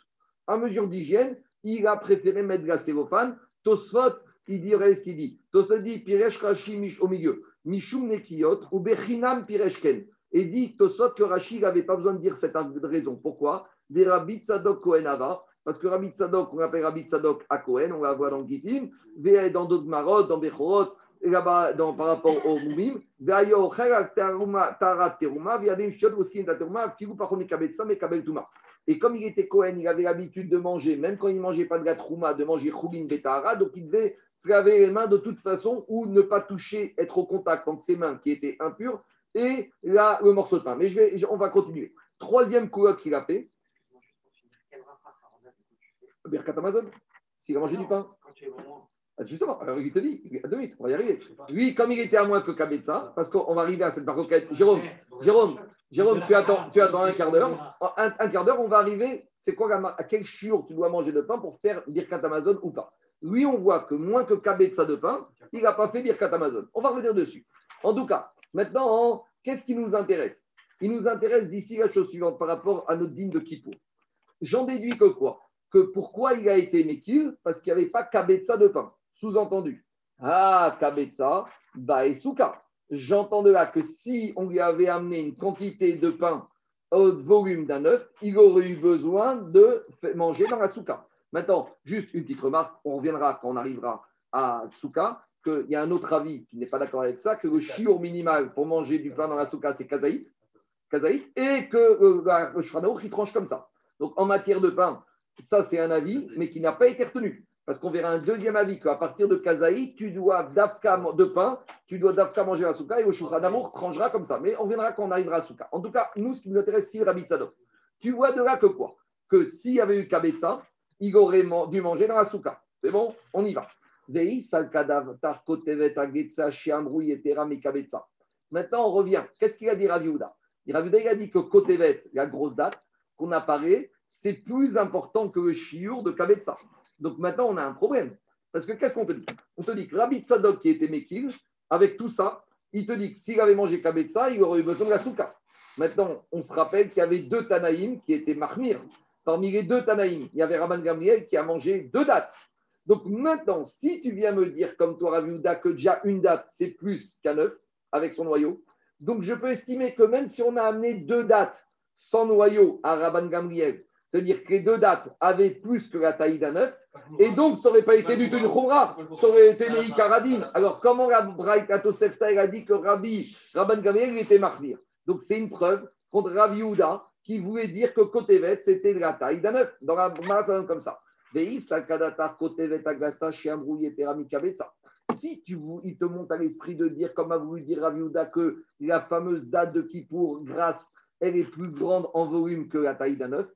à mesure d'hygiène, il a préféré mettre de la cellophane. Tosfot, il dirait ce qu'il dit. Tosfot dit Piresh Rashi au milieu. Mishum Nekiyot ou Bechinam Pireshken. Et dit Tosot que Rachid n'avait pas besoin de dire cette raison. Pourquoi? Des Rabbi Tzadok Kohenava. Parce que Rabbi Tzadok, on l'appelle Rabbi Tzadok à Kohen, on la voit dans Gitin, dans d'autres marot, dans Bechorot, là-bas par rapport au Moumim. Et comme il était Kohen, il avait l'habitude de manger, même quand il ne mangeait pas de la trouma, de manger Choulin Betahara, donc il devait se laver les mains de toute façon ou ne pas toucher, être au contact entre ses mains qui étaient impures et là, le morceau de pain. Mais je vais, je- on va continuer. Troisième coulotte qu'il a fait, Birkat Amazon, s'il a mangé du pain. Quand tu es vraiment. Ah, Justement, alors il te dit, deux minutes, on va y arriver. Lui, comme il était à moins que Kabetza, parce qu'on va arriver à cette partie. Jérôme, Jérôme, Jérôme, tu attends, tu attends un quart d'heure. Un, un quart d'heure, on va arriver. C'est quoi à quel chiot tu dois manger de pain pour faire Birkat Amazon ou pas? Lui, on voit que moins que Kabetza de pain, il n'a pas fait Birkat Amazon. On va revenir dessus. En tout cas, maintenant, qu'est-ce qui nous intéresse? Il nous intéresse d'ici la chose suivante par rapport à notre digne de Kippour. J'en déduis que quoi? Que pourquoi il a été Mekil Parce qu'il n'y avait pas Kabetza de pain. Sous-entendu. Ah, Kabetza, Baesuka. J'entends de là que si on lui avait amené une quantité de pain au volume d'un œuf, il aurait eu besoin de manger dans la souka. Maintenant, juste une petite remarque, on reviendra quand on arrivera à souka, qu'il y a un autre avis qui n'est pas d'accord avec ça, que le chiour minimal pour manger du pain dans la souka, c'est kazaït, kazaït, et que euh, la- le il tranche comme ça. Donc en matière de pain, ça c'est un avis, mais qui n'a pas été retenu. Parce qu'on verra un deuxième avis qu'à partir de kazaït, tu dois dafka de pain, tu dois dafka manger la souka et le shulchan amour tranchera comme ça. Mais on verra quand on arrivera à souka. En tout cas, nous, ce qui nous intéresse, c'est le Rabbi Tzadok. Tu vois de là que quoi? Que s'il y avait eu kabetza, il aurait dû manger dans la souka. C'est bon? On y va. Maintenant, on revient. Qu'est-ce qu'il a dit Rav Yehuda? Il a dit que kotevet, la grosse date qu'on apparaît, c'est plus important que le chiour de kabetza. Donc maintenant, on a un problème. Parce que qu'est-ce qu'on te dit? On te dit que Rabbi Tzadok, qui était Mekil, avec tout ça, il te dit que s'il avait mangé Kabetza, il aurait eu besoin de la souka. Maintenant, on se rappelle qu'il y avait deux Tanaïm qui étaient Mahmir. Parmi les deux Tanaïm, il y avait Rabban Gamliel qui a mangé deux dates. Donc maintenant, si tu viens me dire, comme toi, Rav Yehuda, que déjà une date, c'est plus qu'un œuf avec son noyau, donc je peux estimer que même si on a amené deux dates sans noyau à Rabban Gamliel, c'est-à-dire que les deux dates avaient plus que la taille d'un œuf, et donc ça n'aurait pas été du tout une Khumra, ça aurait été Meï Karadine. Alors comment la Tosefta a dit que Rabbi, Rabban Gamliel était Mahmir Donc c'est une preuve contre Rabbi Yehuda qui voulait dire que Kotevet c'était de la taille d'un œuf. Dans la Gemara, ça donne comme ça. Kotevet Agasa. Si tu, il te monte à l'esprit de dire, comme a voulu dire Rabbi Yehuda, que la fameuse date de Kippour, grâce, elle est plus grande en volume que la taille d'un œuf,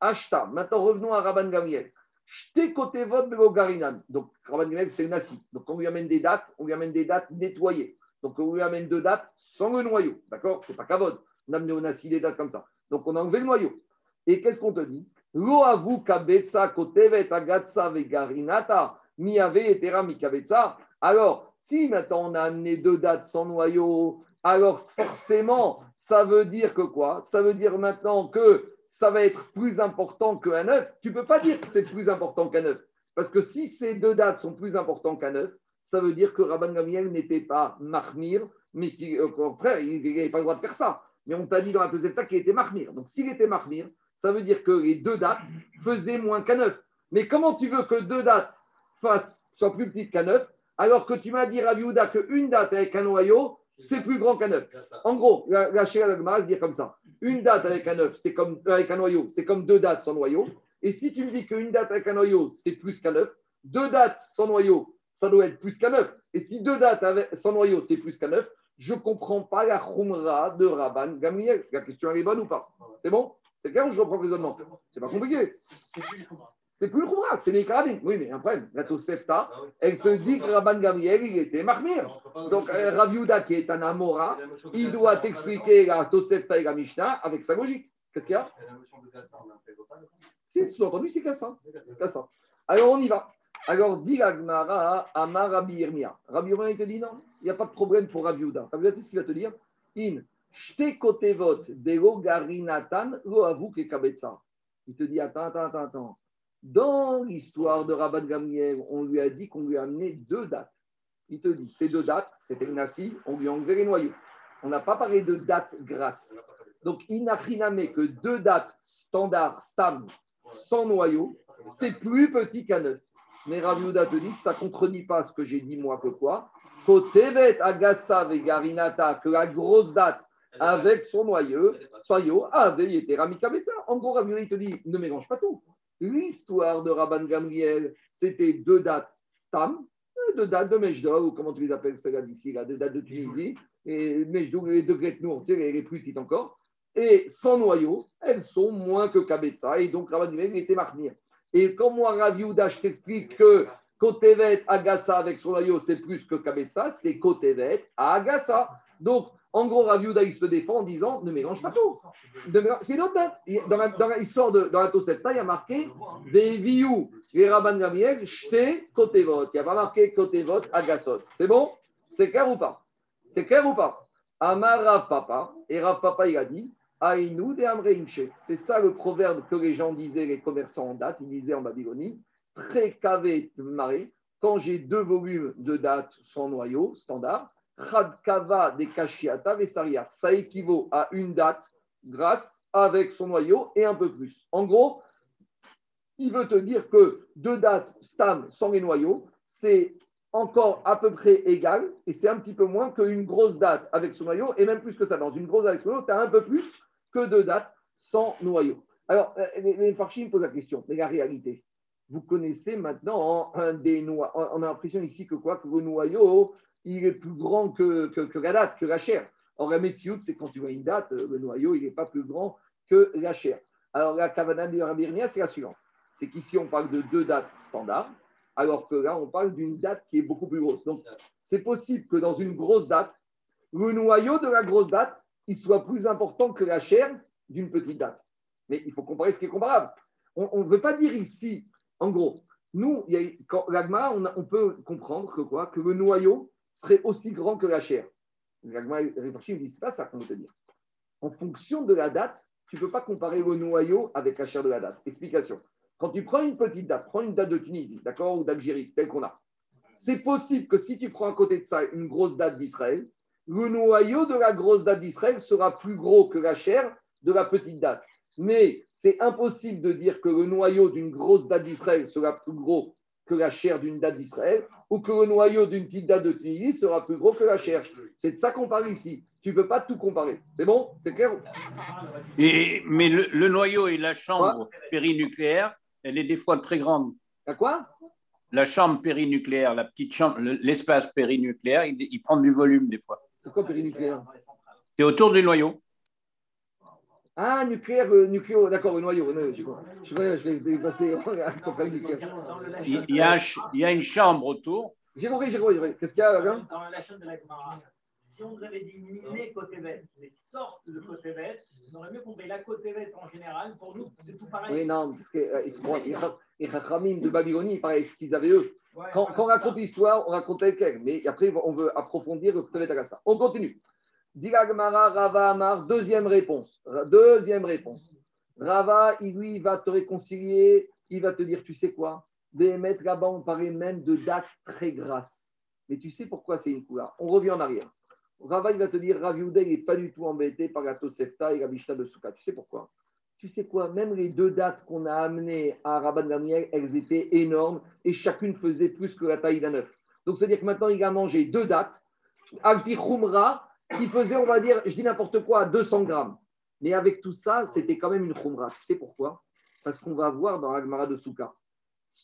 Ashta. Maintenant, revenons à Rabban Gamliel. J'étais côté vote Garinan. Donc, Rabban Gamliel, c'est une assis. Donc, on lui amène des dates, on lui amène des dates nettoyées. Donc, on lui amène deux dates sans le noyau. D'accord? C'est pas Kavod. On a amené au Nassi des dates comme ça. Donc, on a enlevé le noyau. Et qu'est-ce qu'on te dit? Lo avu kabetsa kotevet agatsa vegarinata miave etera mikabetsa. Alors, si maintenant on a amené deux dates sans noyau, alors forcément, ça veut dire que quoi? Ça veut dire maintenant que ça va être plus important qu'un œuf. Tu ne peux pas dire que c'est plus important qu'un œuf. Parce que si ces deux dates sont plus importantes qu'un œuf, ça veut dire que Rabban Gamliel n'était pas Mahmir, mais qui, au contraire, il n'avait pas le droit de faire ça. Mais on t'a dit dans la deuxième étape qu'il était Mahmir. Donc s'il était Mahmir, ça veut dire que les deux dates faisaient moins qu'un œuf. Mais comment tu veux que deux dates fassent, soient plus petites qu'un œuf, alors que tu m'as dit, Rav Yehuda, qu'une date avec un noyau, c'est plus grand qu'un œuf? En gros, la, la dit comme ça. Une date avec un œuf, c'est comme avec un noyau, c'est comme deux dates sans noyau. Et si tu me dis qu'une date avec un noyau, c'est plus qu'un œuf, deux dates sans noyau, ça doit être plus qu'un œuf. Et si deux dates sans noyau, c'est plus qu'un œuf, je ne comprends pas la khumra de Rabban Gamliel. La question elle est bonne ou pas C'est bon C'est clair ou je reprends le raisonnement C'est pas compliqué. C'est plus le khumra, c'est les Karadin. Oui, mais après, la Tosefta, elle te dit que Rabban Gamliel, il était Mahmir. Donc, euh, Rav Yehuda, qui est un Amora, il doit t'expliquer la Tosefta et la Mishnah avec sa logique. Qu'est-ce qu'il y a C'est sous-entendu, c'est Kassan. Kassan. Alors, on y va. Alors, dit Agmara, Amar Rabbi Yirmia. Rabbi Yirmia, il te dit non, il n'y a pas de problème pour Rav Yehuda. Rav Yehuda, qu'est-ce qu'il va te dire? In, de garinatan lo. Il te dit, attends, attends, attends, attends. Dans l'histoire de Rabban Gamliel, on lui a dit qu'on lui a amené deux dates. Il te dit, ces deux dates, c'était Nassi, on lui a enlevé les noyaux. On n'a pas parlé de dates grasses. Donc, inachiname que deux dates standards, stables, sans noyau, c'est plus petit qu'un œuf. Mais Rav te dit, ça ne contredit pas ce que j'ai dit moi que quoi. Agassa vegarinata, que la grosse date avec son noyau, avait été. En gros, Rav il te dit, ne mélange pas tout. L'histoire de Rabban Gamliel, c'était deux dates stam, de dates de Mejdou, ou comment tu les appelles, celles-là d'ici, là, de dates de Tunisie, et Mejdou, les de Gretnour, tu sais, les, plus petites encore, et sans noyau, elles sont moins que Kabetza, et donc Rabban Gamliel était marmire. Et quand moi, Rav Yehuda, je t'explique que Kotevet Agassa avec son noyau, c'est plus que Kabetza, c'est Kotevet Agassa. Donc, en gros, Rav Yehuda, il se défend en disant ne mélange pas tout. C'est une autre Dans l'histoire de dans la Tosefta, il y a marqué Veviou, les Rabban Gamliel, Shte Kotevot. Il n'y a pas marqué Kotevot Agassot. C'est bon? C'est clair ou pas? C'est clair ou pas? Amar Rav Papa, et Rav Papa, il a dit Aïnou de Amre Inche. C'est ça le proverbe que les gens disaient, les commerçants en date, ils disaient en Babylonie Très kavé maré, quand j'ai deux volumes de date sans noyau, standard, Chad kava des kashiata vesariar. Ça équivaut à une date grâce avec son noyau et un peu plus. En gros, il veut te dire que deux dates stam sans les noyaux, c'est encore à peu près égal et c'est un petit peu moins qu'une grosse date avec son noyau et même plus que ça. Dans une grosse date avec son noyau, tu as un peu plus que deux dates sans noyau. Alors, euh, les, les me posent la question, mais la réalité, vous connaissez maintenant un des noix. On a l'impression ici que quoi? Que le noyau, il est plus grand que, que, que la date, que la chair. Or, la c'est quand tu vois une date, le noyau, il n'est pas plus grand que la chair. Alors, la Kavana de Rabbi Yirmiyah, c'est la suivante. C'est qu'ici, on parle de deux dates standards, alors que là, on parle d'une date qui est beaucoup plus grosse. Donc, c'est possible que dans une grosse date, le noyau de la grosse date, il soit plus important que la chair d'une petite date. Mais il faut comparer ce qui est comparable. On ne veut pas dire ici, en gros, nous, l'agma, on, on peut comprendre que quoi? Que le noyau serait aussi grand que la chair. L'agma il dit, pas ça qu'on veut te dire. En fonction de la date, tu ne peux pas comparer le noyau avec la chair de la date. Explication. Quand tu prends une petite date, prends une date de Tunisie, d'accord, ou d'Algérie, telle qu'on a, c'est possible que si tu prends à côté de ça une grosse date d'Israël, le noyau de la grosse date d'Israël sera plus gros que la chair de la petite date. Mais c'est impossible de dire que le noyau d'une grosse date d'Israël sera plus gros que la chair d'une date d'Israël, ou que le noyau d'une petite date de Tunisie sera plus gros que la chair. C'est de ça qu'on parle ici. Tu ne peux pas tout comparer. C'est bon? C'est clair? Et, mais le, le noyau et la chambre périnucléaire, elle est des fois très grande. À quoi? La chambre périnucléaire, la petite chambre, le- l'espace périnucléaire, il, il prend du volume des fois. C'est quoi périnucléaire? C'est autour du noyau. Ah, nucléaire, euh, nucléo, d'accord, le noyau. non, Je crois. Je je vais passer à la centrale nucléaire. Il, y a il y a une chambre autour. J'ai compris, j'ai compris. j'ai compris. Qu'est-ce qu'il y a là Dans la chaîne de la Gemara, si on avait dit miné côté bête, les sortes de côté bête, on aurait mieux compris la côté bête en général. Pour nous, c'est tout pareil. Oui, non, parce que euh, il faut voir, les Chachamim de Babylonie, il paraît ce qu'ils avaient eux. Ouais, Quand, voilà, quand on raconte ça. l'histoire, on raconte avec elle. Mais après, on veut approfondir le Ptelet Agassa. On continue. Dila Gemara, Rava Amar, deuxième réponse. Deuxième réponse. Rava, il, lui, va te réconcilier. Il va te dire, tu sais quoi? Béhémet, là-bas, on parlait même de date très grasse. Mais tu sais pourquoi c'est une couleur? On revient en arrière. Rava, il va te dire, Rav n'est pas du tout embêté par la Tosefta et la de Souka. Tu sais pourquoi? Tu sais quoi? Même les deux dates qu'on a amenées à Rabban Gamliel, elles étaient énormes et chacune faisait plus que la taille d'un œuf. Donc, c'est-à-dire que maintenant, il a mangé deux dates. Alpi Khumra, qui faisait, on va dire, je dis n'importe quoi, 200 grammes. Mais avec tout ça, c'était quand même une Khumra. Tu sais pourquoi? Parce qu'on va voir dans l'Agmara de Souka.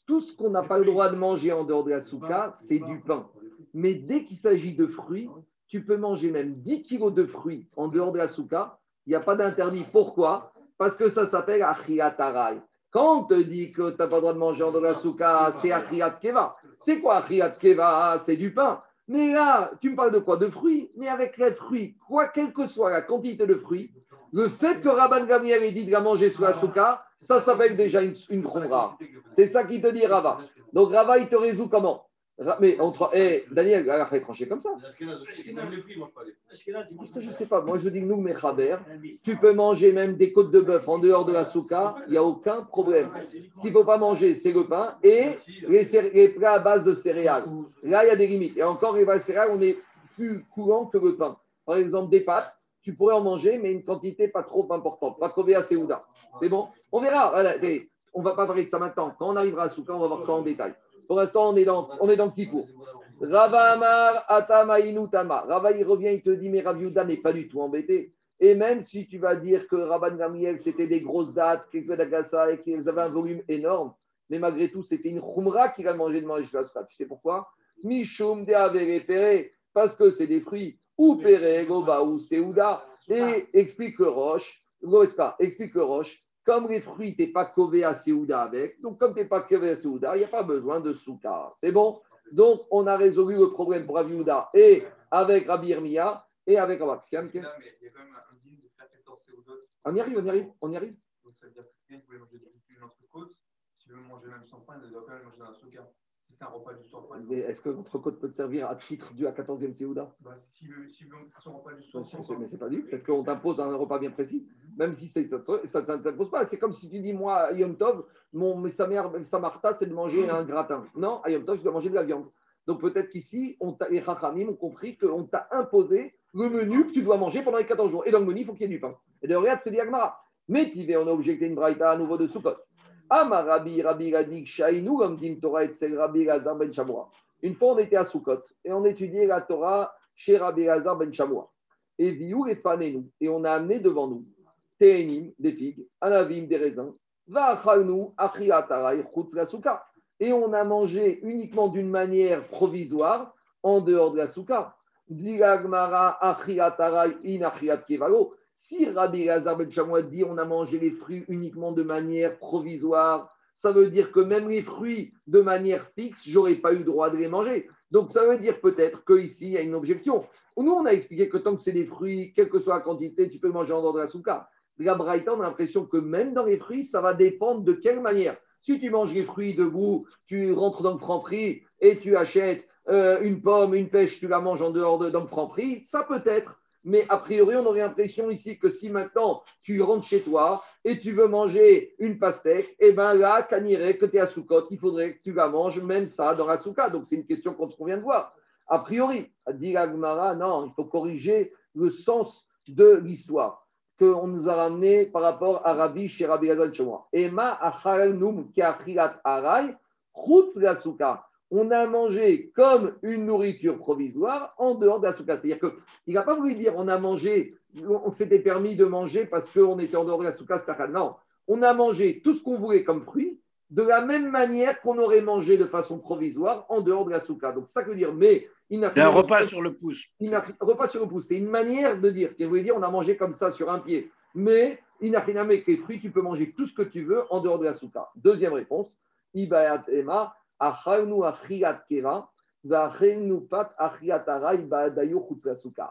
Tout ce qu'on n'a pas le droit de manger en dehors de la Souka, c'est du pain. Mais dès qu'il s'agit de fruits, tu peux manger même 10 kilos de fruits en dehors de la Souka. Il n'y a pas d'interdit. Pourquoi? Parce que ça s'appelle Achiatarai. Quand on te dit que tu n'as pas le droit de manger en dehors de la Souka, c'est Achiat Keva. C'est quoi Achiat Keva? C'est du pain. Mais là, tu me parles de quoi? De fruits? Mais avec les fruits, quoi, quelle que soit la quantité de fruits, le fait que Rabban Gamliel ait dit de la manger sous la souka, ça s'appelle déjà une, une. C'est ça qui te dit Rava. Donc Rava, il te résout comment? Mais entre. Eh, Daniel, alors, fait trancher comme ça. Ça, je sais pas. Moi, je dis que nous, Mechaber, tu peux manger même des côtes de bœuf en dehors de la souka, il n'y a aucun problème. Ce qu'il ne faut pas manger, c'est le pain et les, plats à base de céréales. Là, il y a des limites. Et encore, les céréales, on est plus courant que le pain. Par exemple, des pâtes, tu pourrais en manger, mais une quantité pas trop importante. Pas trouver à Seouda. C'est bon? On verra. On ne va pas parler de ça maintenant. Quand on arrivera à Souka, on va voir ça en détail. Pour l'instant, on est dans, on est dans Kippour. Rava Amar, Atamaïnu Tama. Rava, il revient, il te dit, mais Rav n'est pas du tout embêté. Et même si tu vas dire que Rabban Gamliel, c'était des grosses dates, d'Agassa, et qu'ils avaient un volume énorme, mais malgré tout, c'était une khumra qu'il a mangé de manger jusqu'à. Tu sais pourquoi? Mishum de avere parce que c'est des fruits, ou pere, goba, ou seouda. Et explique Roche, explique Roche, comme les fruits, tu n'es pas kové à seouda avec, donc comme tu n'es pas kové à seouda, il n'y a pas besoin de souka. C'est bon Donc, on a résolu le problème pour Rabbi Houda et avec Rabbi Irmiya et avec Rabbi Ksiam. Mais là, mais il y a quand même un digne de faire 14 CO2. On y arrive, on y arrive, on y arrive. Donc ça veut dire que qui voulait manger une entrecôte, s'il veut manger même sans pain, il doit quand même manger un souka. Si c'est un repas du soir, Mais est-ce que votre côte peut te servir à titre dû à 14e Séouda Bah, veut, s'il veut son repas du Mais soir, pain. c'est pas dû. Peut-être qu'on t'impose un repas bien précis, même si c'est- ça ne t'impose pas. C'est comme si tu dis, moi, Yom Tov, mon sa mère, sa Martha, c'est de manger un gratin. Non, à Yom Tov, je dois manger de la viande. Donc peut-être qu'ici, les Chachamim ont compris qu'on t'a imposé le menu que tu dois manger pendant les 14 jours. Et dans le menu, il faut qu'il y ait du pain. Et de regarde ce que dit Agmara. Mais Tivé, on a objecté une braïta à nouveau de Sukkot. Amar Rabbi, Radik, Shainu, Dim Torah, Etzel Rabbi Lazar Ben Shamoua. Une fois, on était à Sukkot et on étudiait la Torah chez Rabbi Lazar Ben Shamoua. Et Viou et Panenu. Et on a amené devant nous Téhénim, des figues, Anavim, des raisins. Et on a mangé uniquement d'une manière provisoire en dehors de la Souka. Si Rabbi Lazar Ben dit on a mangé les fruits uniquement de manière provisoire, ça veut dire que même les fruits de manière fixe, j'aurais pas eu droit de les manger. Donc ça veut dire peut-être qu'ici, il y a une objection. Nous, on a expliqué que tant que c'est des fruits, quelle que soit la quantité, tu peux manger en dehors de la souka. La Braïta, on a l'impression que même dans les fruits, ça va dépendre de quelle manière. Si tu manges les fruits debout, tu rentres dans le franc prix et tu achètes euh, une pomme, une pêche, tu la manges en dehors de, dans le franc prix, ça peut être. Mais a priori, on aurait l'impression ici que si maintenant tu rentres chez toi et tu veux manger une pastèque, et bien là, Kaniré, que tu es à Soukot, il faudrait que tu la manges, même ça, dans la souka. Donc c'est une question qu'on vient de voir. A priori, dit la Gemara, non, il faut corriger le sens de l'histoire qu'on nous a ramené par rapport à Rabbi chez Rabbi Gazal. Ema kiachilat aray. On a mangé comme une nourriture provisoire en dehors de la souka. C'est-à-dire qu'il n'a pas voulu dire on a mangé, on s'était permis de manger parce qu'on était en dehors de la souka, Non, on a mangé tout ce qu'on voulait comme fruit de la même manière qu'on aurait mangé de façon provisoire en dehors de la souka. Donc ça veut dire, mais un repas sur le pouce. repas sur le pouce. C'est une manière de dire. Si vous voulez dire, on a mangé comme ça sur un pied. Mais il n'a rien à avec les fruits, tu peux manger tout ce que tu veux en dehors de la souka. Deuxième réponse. Ibayat ema, pat. En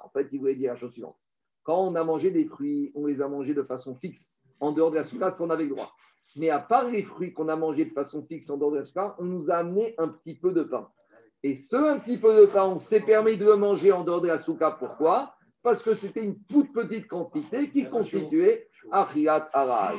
fait, il voulait dire la chose suivante. Quand on a mangé des fruits, on les a mangés de façon fixe. En dehors de la souka, si on avait le droit. Mais à part les fruits qu'on a mangés de façon fixe en dehors de la souka, on nous a amené un petit peu de pain. Et ce un petit peu de pain, on s'est permis de le manger en dehors de la souka. Pourquoi? Parce que c'était une toute petite quantité qui constituait Achiat Arai.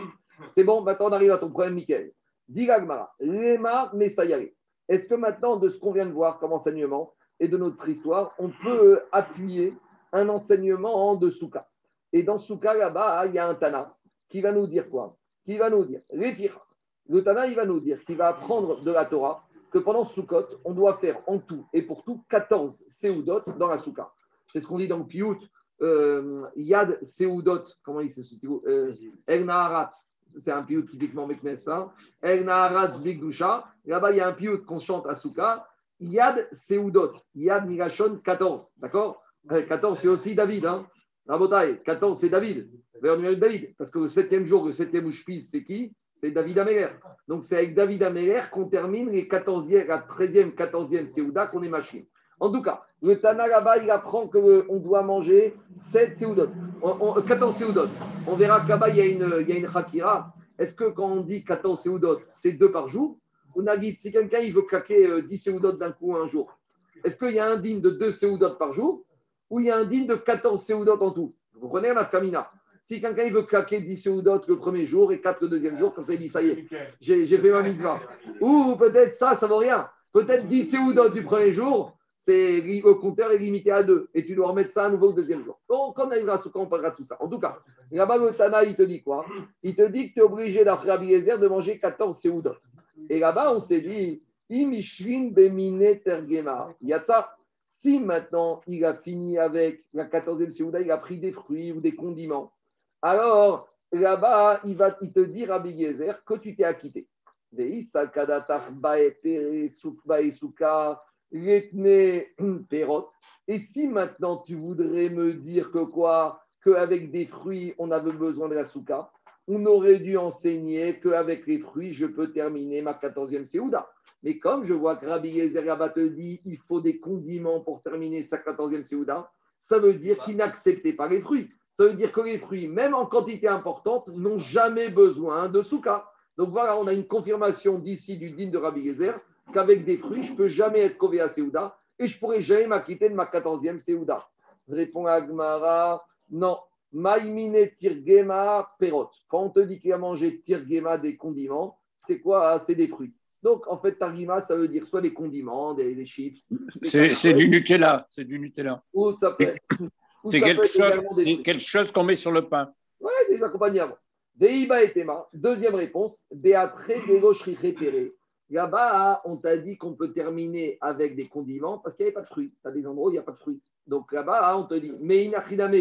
C'est bon, maintenant on arrive à ton problème, Michael. Dis Gagmara, Lema Messayare. Est-ce que maintenant, de ce qu'on vient de voir comme enseignement et de notre histoire, on peut appuyer un enseignement en de souka? Et dans souka, là-bas, il y a un Tana qui va nous dire quoi? Qui va nous dire, le Tana, il va nous dire qu'il va apprendre de la Torah que pendant Sukkot, on doit faire en tout et pour tout 14 Seudot dans la Souka. C'est ce qu'on dit dans le Piyut, euh, Yad Seudot, comment il s'est euh, El Naharatz, c'est un Piyut typiquement Meknessa, El Naharatz Bigdusha, là-bas il y a un Piyut qu'on chante à Souka, Yad Seudot, Yad Migashon 14, d'accord? 14 c'est aussi David, hein. Rabotai, 14 c'est David, vers numéro de David, parce que le septième jour, le septième Ushpiz, c'est qui? C'est David Améler. Donc, c'est avec David Améler qu'on termine les 14e, la 13e, 14e Séouda qu'on est machine. En tout cas, le Tana là-bas, il apprend qu'on doit manger 7 Séoudot, 14 Séoudot. On verra que là-bas, il y a une, il y a une Hakira. Est-ce que quand on dit 14 Séoudot, c'est deux par jour? Ou Nagid, si quelqu'un il veut claquer 10 Séoudot d'un coup un jour, est-ce qu'il y a un digne de 2 Séoudot par jour ou il y a un digne de 14 Séoudot en tout? Vous comprenez la Kamina? Si quelqu'un veut claquer 10 Seudot le premier jour et 4 le deuxième jour, comme ça il dit ça y est, j'ai fait ma mitzvah. Ou peut-être ça, ça vaut rien. Peut-être 10 Seudot du premier jour, c'est le compteur est limité à 2 et tu dois remettre ça à nouveau le deuxième jour. Donc on arrivera ce on parlera de tout ça. En tout cas, là-bas le Tana il te dit quoi? Il te dit que tu es obligé d'après Rabbi Eliezer de manger 14 Seudot. Et là-bas on s'est dit. Il y a de ça. Si maintenant il a fini avec la 14e Seuda, il a pris des fruits ou des condiments alors là-bas, il va il te dire à Yezer que tu t'es acquitté. Et si maintenant tu voudrais me dire que quoi? Qu'avec des fruits, on avait besoin de la souka, on aurait dû enseigner qu'avec les fruits, je peux terminer ma 14e Séouda. Mais comme je vois que Rabbi Yezer Rabba te dit il faut des condiments pour terminer sa 14e Séouda, ça veut dire qu'il n'acceptait pas les fruits. Ça veut dire que les fruits, même en quantité importante, n'ont jamais besoin de souka. Donc voilà, on a une confirmation d'ici du din de Rabbi Yezer qu'avec des fruits, je ne peux jamais être kové à Séouda et je ne pourrai jamais m'acquitter de ma 14e Séouda. Répond Agmara, non. Maïmine tirgema perot. Quand on te dit qu'il a mangé tirgema des condiments, c'est quoi? Ah, C'est des fruits. Donc, en fait, targima, ça veut dire soit des condiments, des, des chips. C'est du Nutella. C'est du Nutella. Ou ça peut être- C'est quelque, chose- quelque qu'on met sur le pain. Ouais, c'est des accompagnements. Deiba et Tema. Deuxième réponse. Beatre Degoshri repéré. Là-bas, on t'a dit qu'on peut terminer avec des condiments parce qu'il n'y avait pas de fruits. Tu as des endroits où il n'y a pas de fruits. Donc là-bas, on te dit, mais Inachiname,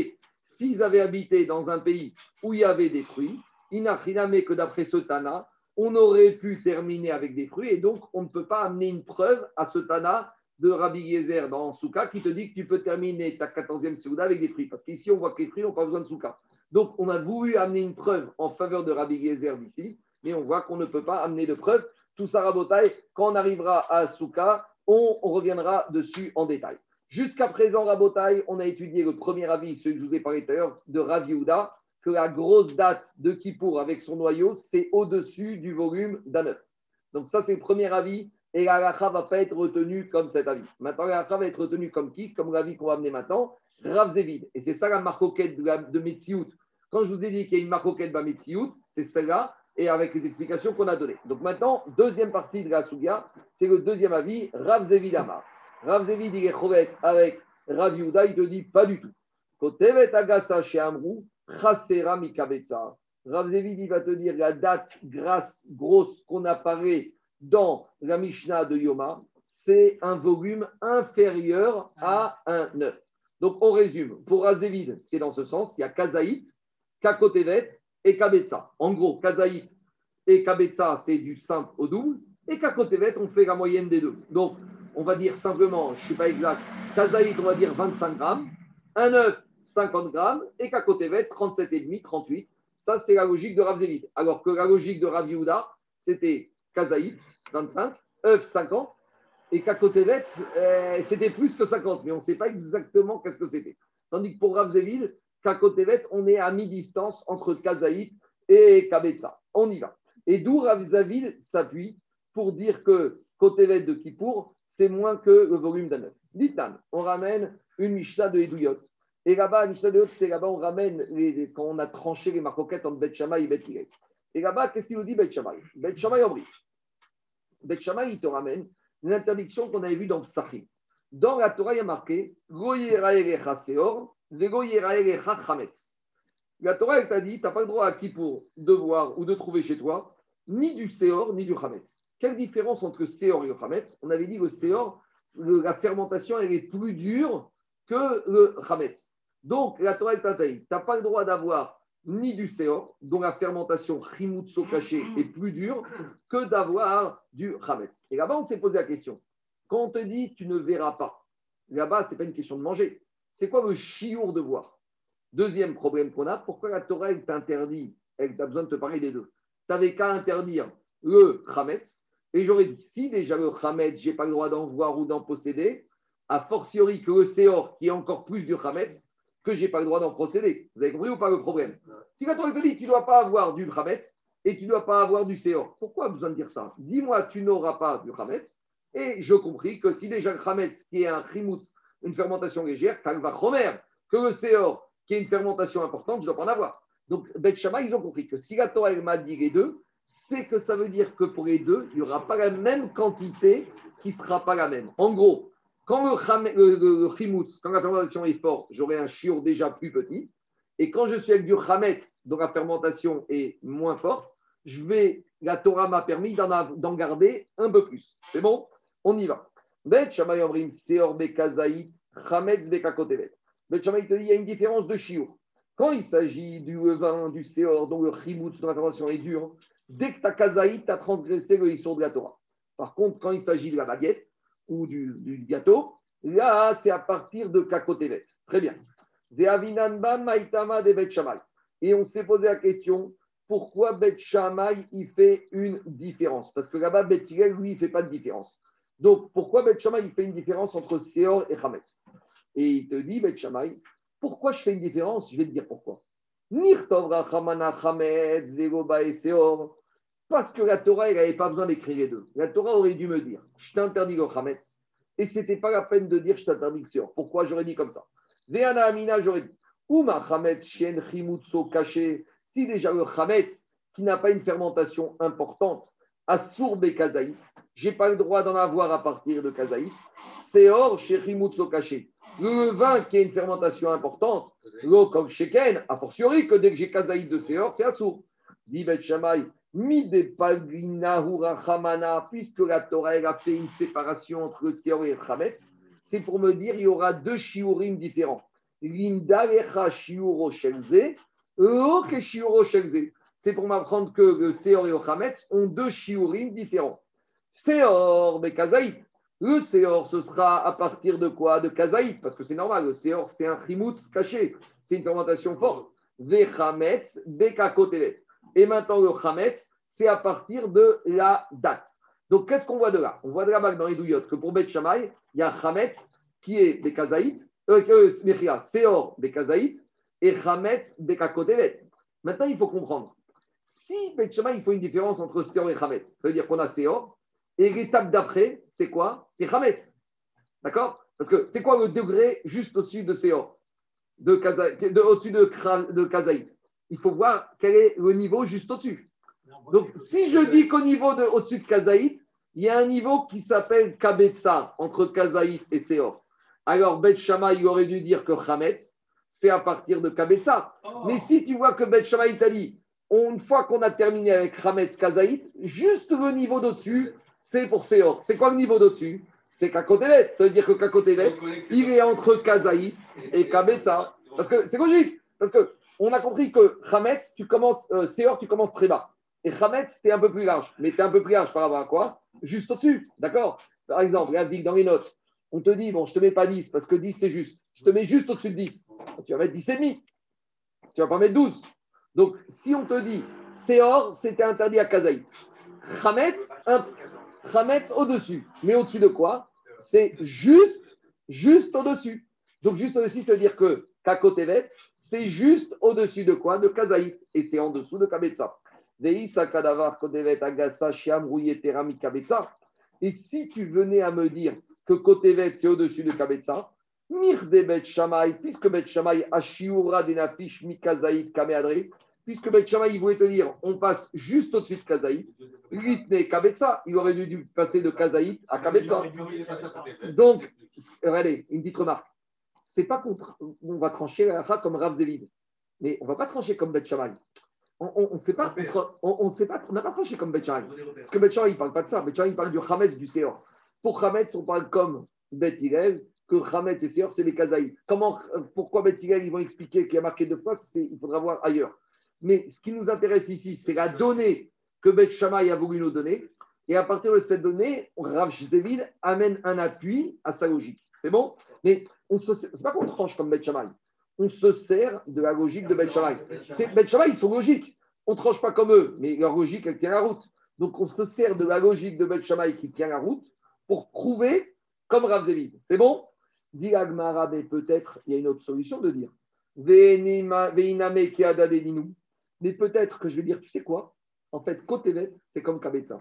s'ils avaient habité dans un pays où il y avait des fruits, Inachiname que d'après ce Tana, on aurait pu terminer avec des fruits et donc on ne peut pas amener une preuve à ce Tana de Rabbi Yezer dans Souka qui te dit que tu peux terminer ta 14e Souda avec des fruits. Parce qu'ici, on voit que les fruits n'ont pas besoin de Souka. Donc, on a voulu amener une preuve en faveur de Rabbi Gezer d'ici, mais on voit qu'on ne peut pas amener de preuve. Tout ça, Rabotai, quand on arrivera à Souka, on, on reviendra dessus en détail. Jusqu'à présent, Rabotai, on a étudié le premier avis, celui que je vous ai parlé tout à l'heure, de Rav Yehuda, que la grosse date de Kippour avec son noyau, c'est au-dessus du volume d'un œuf. Donc, ça, c'est le premier avis. Et la ne va pas être retenue comme cet avis. Maintenant, la va être retenue comme qui? Comme l'avis qu'on va amener maintenant, Rav. Et c'est ça la marcoquette de, de Metsiout. Quand je vous ai dit qu'il y a une marcoquette de Metsiout, c'est celle-là, et avec les explications qu'on a données. Donc maintenant, deuxième partie de la Sougia, c'est le deuxième avis, Rav Zévid Amar. Rav Zévid, il est cholet avec Rav Yehuda, il te dit pas du tout. Kotevet Agasa chez Amrou, Chasera Mikabetsa. Rav Zévid, il va te dire la date grasse, grosse qu'on apparaît dans la Mishnah de Yoma, c'est un volume inférieur à un 9. Donc on résume. Pour Razévid, c'est dans ce sens, il y a Kazaït, Kakotevet et Kabetsa. En gros, Kazaït et Kabetsa, c'est du simple au double. Et Kakotevet, on fait la moyenne des deux. Donc, on va dire simplement, je ne suis pas exact, Kazaït, on va dire 25 grammes, un œuf, 50 grammes, et Kakotevet, 37,5, 38. Ça, c'est la logique de Rav Zévid. Alors que la logique de Rav Yehuda, c'était Kazaït, 25, œuf, 50, et Kakotevet, euh, c'était plus que 50, mais on ne sait pas exactement qu'est-ce que c'était. Tandis que pour Zévid, Kakotevet, on est à mi-distance entre Kazaït et Kabetsa. On y va. Et d'où Rav Zévid s'appuie pour dire que Kotevet de Kippour, c'est moins que le volume d'un œuf. Ditan, on ramène une Mishnah de Edouyot. Et là-bas, Mishnah de Edouyot, c'est là-bas, on ramène quand on a tranché les marcoquettes entre Bet et Bet. Et là-bas, qu'est-ce qu'il nous dit Bet Shammai? Bet en. Bet Shammai, il te ramène l'interdiction qu'on avait vue dans Psachim. Dans la Torah, il y a marqué. La Torah, elle t'a dit tu n'as pas le droit à qui pour de voir ou de trouver chez toi ni du seor ni du chametz. Quelle différence entre seor et le chametz? On avait dit que le seor, la fermentation, elle est plus dure que le chametz. Donc, la Torah, elle t'a dit tu n'as pas le droit d'avoir ni du seor, dont la fermentation chimutso caché est plus dure que d'avoir du chametz. Et là-bas, on s'est posé la question. Quand on te dit tu ne verras pas, là-bas, ce n'est pas une question de manger. C'est quoi le chiour de voir? Deuxième problème qu'on a, pourquoi la Torah elle t'interdit Elle t'a besoin de te parler des deux? Tu n'avais qu'à interdire le chametz. Et j'aurais dit, si déjà le chametz, je n'ai pas le droit d'en voir ou d'en posséder, a fortiori que le séor, qui est encore plus du chametz, que je n'ai pas le droit d'en procéder. Vous avez compris ou pas le problème? Si la Torah te dit, tu ne dois pas avoir du chametz et tu ne dois pas avoir du séor, pourquoi besoin de dire ça? Dis-moi, tu n'auras pas du chametz. Et je compris que si déjà le chametz, qui est un chimoutz, une fermentation légère, va chomer, que le séor, qui est une fermentation importante, je ne dois pas en avoir. Donc, Bet Shammai, ils ont compris que si la Torah m'a dit les deux, c'est que ça veut dire que pour les deux, il n'y aura pas la même quantité qui ne sera pas la même. En gros, quand le, le, le- le chimoutz, quand la fermentation est forte, j'aurai un chiour déjà plus petit. Et quand je suis avec du chametz, dont la fermentation est moins forte, je vais, la Torah m'a permis d'en garder un peu plus. C'est bon? On y va. Bet Shammai Omrim, Seor Bekazaït, Chametz Bekakotevet. Bet Shammai te dit, il y a une différence de chiour. Quand il s'agit du levain, du séor, dont le chimoutz, dont la fermentation est dure, dès que tu as kazaït, tu as transgressé le histoire de la Torah. Par contre, quand il s'agit de la baguette, ou du, gâteau, là, c'est à partir de Kakotevet. Très bien. Et on s'est posé la question, pourquoi Bet Shammai, il fait une différence? Parce que là-bas, Bet lui, il ne fait pas de différence. Donc, pourquoi Bet Shammai, il fait une différence entre Seor et Hametz Et il te dit, Bet Shammai, pourquoi je fais une différence? Je vais te dire pourquoi. Nirtov Rachamana Hametz, Seor. Parce que la Torah, elle n'avait pas besoin d'écrire les deux. La Torah aurait dû me dire, je t'interdis le Hametz. Et ce n'était pas la peine de dire, je t'interdis le. Pourquoi j'aurais dit comme ça? Veana Amina, j'aurais dit, Uma Hametz, Shen, Chimutso, caché. Si déjà le Hametz, qui n'a pas une fermentation importante, a sourbe Kazaït, je n'ai pas le droit d'en avoir à partir de Kazaït. Seor, chez Chimutso, caché. Le vin qui a une fermentation importante, l'eau comme Sheken, a fortiori que dès que j'ai Kazaït de Seor, c'est assour. Dit Bet puisque la Torah a fait une séparation entre le Seor et le Chametz, c'est pour me dire il y aura deux shiurim différents. Shelze. C'est pour m'apprendre que le Seor et le Chametz ont deux shiurim différents. Seor, mais Kazaït. Le Seor, ce sera à partir de quoi? De Kazaït, parce que c'est normal, le Seor, c'est un chimoutz caché, c'est une fermentation forte. Ve Chametz, Bekakotelet. Et maintenant, le Chametz, c'est à partir de la date. Donc, qu'est-ce qu'on voit de là? On voit de là-bas dans les douillottes que pour Bet Shammai, il y a Chametz qui est Bekazaït, euh, que Smichia, Seor Bekazaït et Chametz Bekakotelet. Maintenant, il faut comprendre. Si Bet Shammai, il faut une différence entre Seor et Chametz, ça veut dire qu'on a Seor, et l'étape d'après, c'est quoi? C'est Chametz. D'accord? Parce que c'est quoi le degré juste au-dessus de Seor de Au-dessus de, de Kazaït Il faut voir quel est le niveau juste au-dessus. Donc, si je dis qu'au niveau de au-dessus de Kazaït, il y a un niveau qui s'appelle Kabetsa, entre Kazaït et Seor. Alors, Bet Shammai, il aurait dû dire que Chametz, c'est à partir de Kabetsa. Mais si tu vois que Bet Shammai t'a dit, une fois qu'on a terminé avec Chametz Kazaït, juste le niveau d'au-dessus, c'est pour Seor. C'est quoi le niveau d'au-dessus? C'est Kakotelet. Ça veut dire que Kakotelet, il est entre Kazaït et Kabetsa. Parce que c'est logique. Parce que on a compris que Chametz, tu commences, euh, Seor, tu commences très bas. Et Chametz, t'es un peu plus large. Mais t'es un peu plus large par rapport à quoi? Juste au-dessus. D'accord? Par exemple, regarde, dans les notes, on te dit, bon, je te mets pas 10 parce que 10 c'est juste. Je te mets juste au-dessus de 10. Tu vas mettre 10 et demi. Tu vas pas mettre 12. Donc, si on te dit, Seor, c'était interdit à Kazaït. Chametz, un- Chametz au-dessus. Mais au-dessus de quoi? C'est juste, juste au-dessus. Donc, juste au-dessus, dire que Kakotevet, c'est juste au-dessus de quoi? De Kazaït. Et c'est en dessous de Kabetsa. Et si tu venais à me dire que Kotevet, c'est au-dessus de Kabetsa, Mir de Bet Shammai, puisque Bet Shammai Ashiura Denafish Mikazaït Kameadre, puisque Bet Shammai, il voulait te dire, on passe juste au-dessus de Kazaït, Ritne Kabetsa, il aurait dû passer de Kazaït à Kabetsa. Donc, regardez, une petite remarque. C'est pas qu'on tra- on va trancher la comme Rav Zévid, mais on va pas trancher comme Bet Shammai. On on sait pas, on, on sait pas, on n'a pas tranché comme Bet Shammai. Parce que Bet Shammai, il parle pas de ça. Bet Shammai, il parle du Hametz, du Seor. Pour Hametz, on parle comme Bet Hillel, que Hametz et Seor, c'est les Kazaïs. Comment, pourquoi Bet Hillel, ils vont expliquer qu'il y a marqué deux fois, il faudra voir ailleurs. Mais ce qui nous intéresse ici, c'est la donnée que Bet Shammai a voulu nous donner. Et à partir de cette donnée, Rav Zévid amène un appui à sa logique. C'est bon? Mais on se c'est pas qu'on tranche comme Bet Shammai. On se sert de la logique de Bet Shammai. C'est- Bet Shammai, ils sont logiques. On ne tranche pas comme eux, mais leur logique, elle tient la route. Donc, on se sert de la logique de Bet Shammai qui tient la route pour prouver comme Rav. C'est bon? Dit Agmara, mais peut-être il y a une autre solution de dire. Mais peut-être que je vais dire, tu sais quoi? En fait, Kotevet, c'est comme Kabetza.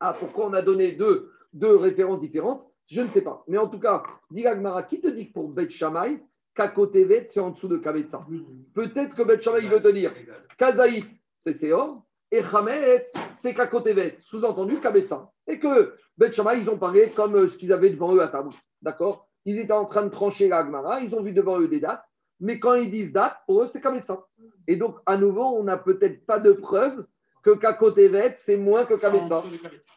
Ah, pourquoi on a donné deux références différentes? Je ne sais pas. Mais en tout cas, dit qui te dit que pour Bet Shammai, Kakotevet, c'est en dessous de Kabetza Peut-être que Bet Shammai, il veut te dire Kazaït, c'est Seor, et Chametz, c'est Kakotevet, sous-entendu Kabetza. Et que Bet Shammai, ils ont parlé comme euh, ce qu'ils avaient devant eux à table. D'accord? Ils étaient en train de trancher la Agmara, ils ont vu devant eux des dates, mais quand ils disent date, pour eux, c'est Kabetza. Et donc, à nouveau, on n'a peut-être pas de preuve que Kakotevet, c'est moins que Kabetza.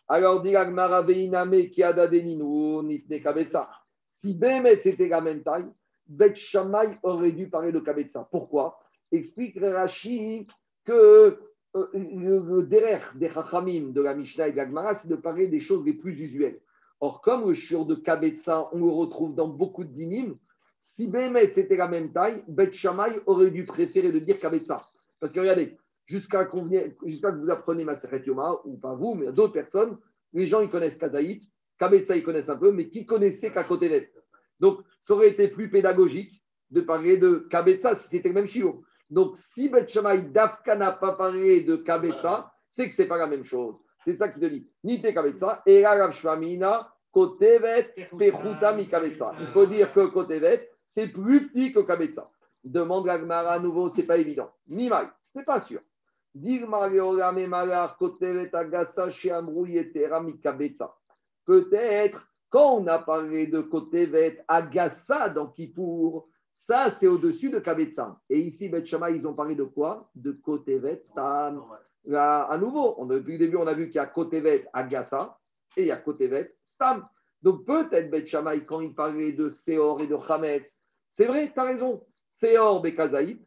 Alors, dit l'Agmara, Veiname, Kiada Deninu, Nitne Kabetza. Si Behemet, c'était la même taille, Bet Shammai aurait dû parler de Kabetza. Pourquoi? Explique Rashi que euh, le, le derer des Chachamim de la Mishnah et de c'est de parler des choses les plus usuelles. Or, comme le shiur de Kabetsa, on le retrouve dans beaucoup de dinim, si Bémet c'était la même taille, Bet Shammai aurait dû préférer de dire Kabetsa. Parce que regardez, jusqu'à jusqu'à que vous appreniez Maseret Yoma, ou pas vous, mais d'autres personnes, les gens ils connaissent Kazaït, Kabetsa ils connaissent un peu, mais qui connaissait Kakotevet Donc, ça aurait été plus pédagogique de parler de Kabetsa si c'était le même shiur. Donc, si Bet Shammai Dafka n'a pas parlé de Kabetsa, c'est que ce n'est pas la même chose. C'est ça qui te dit. Nite Kabetsa, et Rav Shvamina, Kotevet, Pechuta mi Kabetsa. Il faut dire que Kotevet, c'est plus petit que Kabetsa. Demande la Gemara à nouveau, c'est pas évident. Nimai, c'est pas sûr. Peut-être, quand on a parlé de Kotevet Agasa dans Kippour, ça, c'est au-dessus de Kabetsa. Et ici, Bet ils ont parlé de quoi? De Kotevet Stam. Là, à nouveau, on depuis le début, on a vu qu'il y a Kotevet Agasa et il y a Kotevet Stam. Donc peut-être Bet quand il parlait de Seor et de Chametz, c'est vrai, tu as raison. Seor Bekazaït,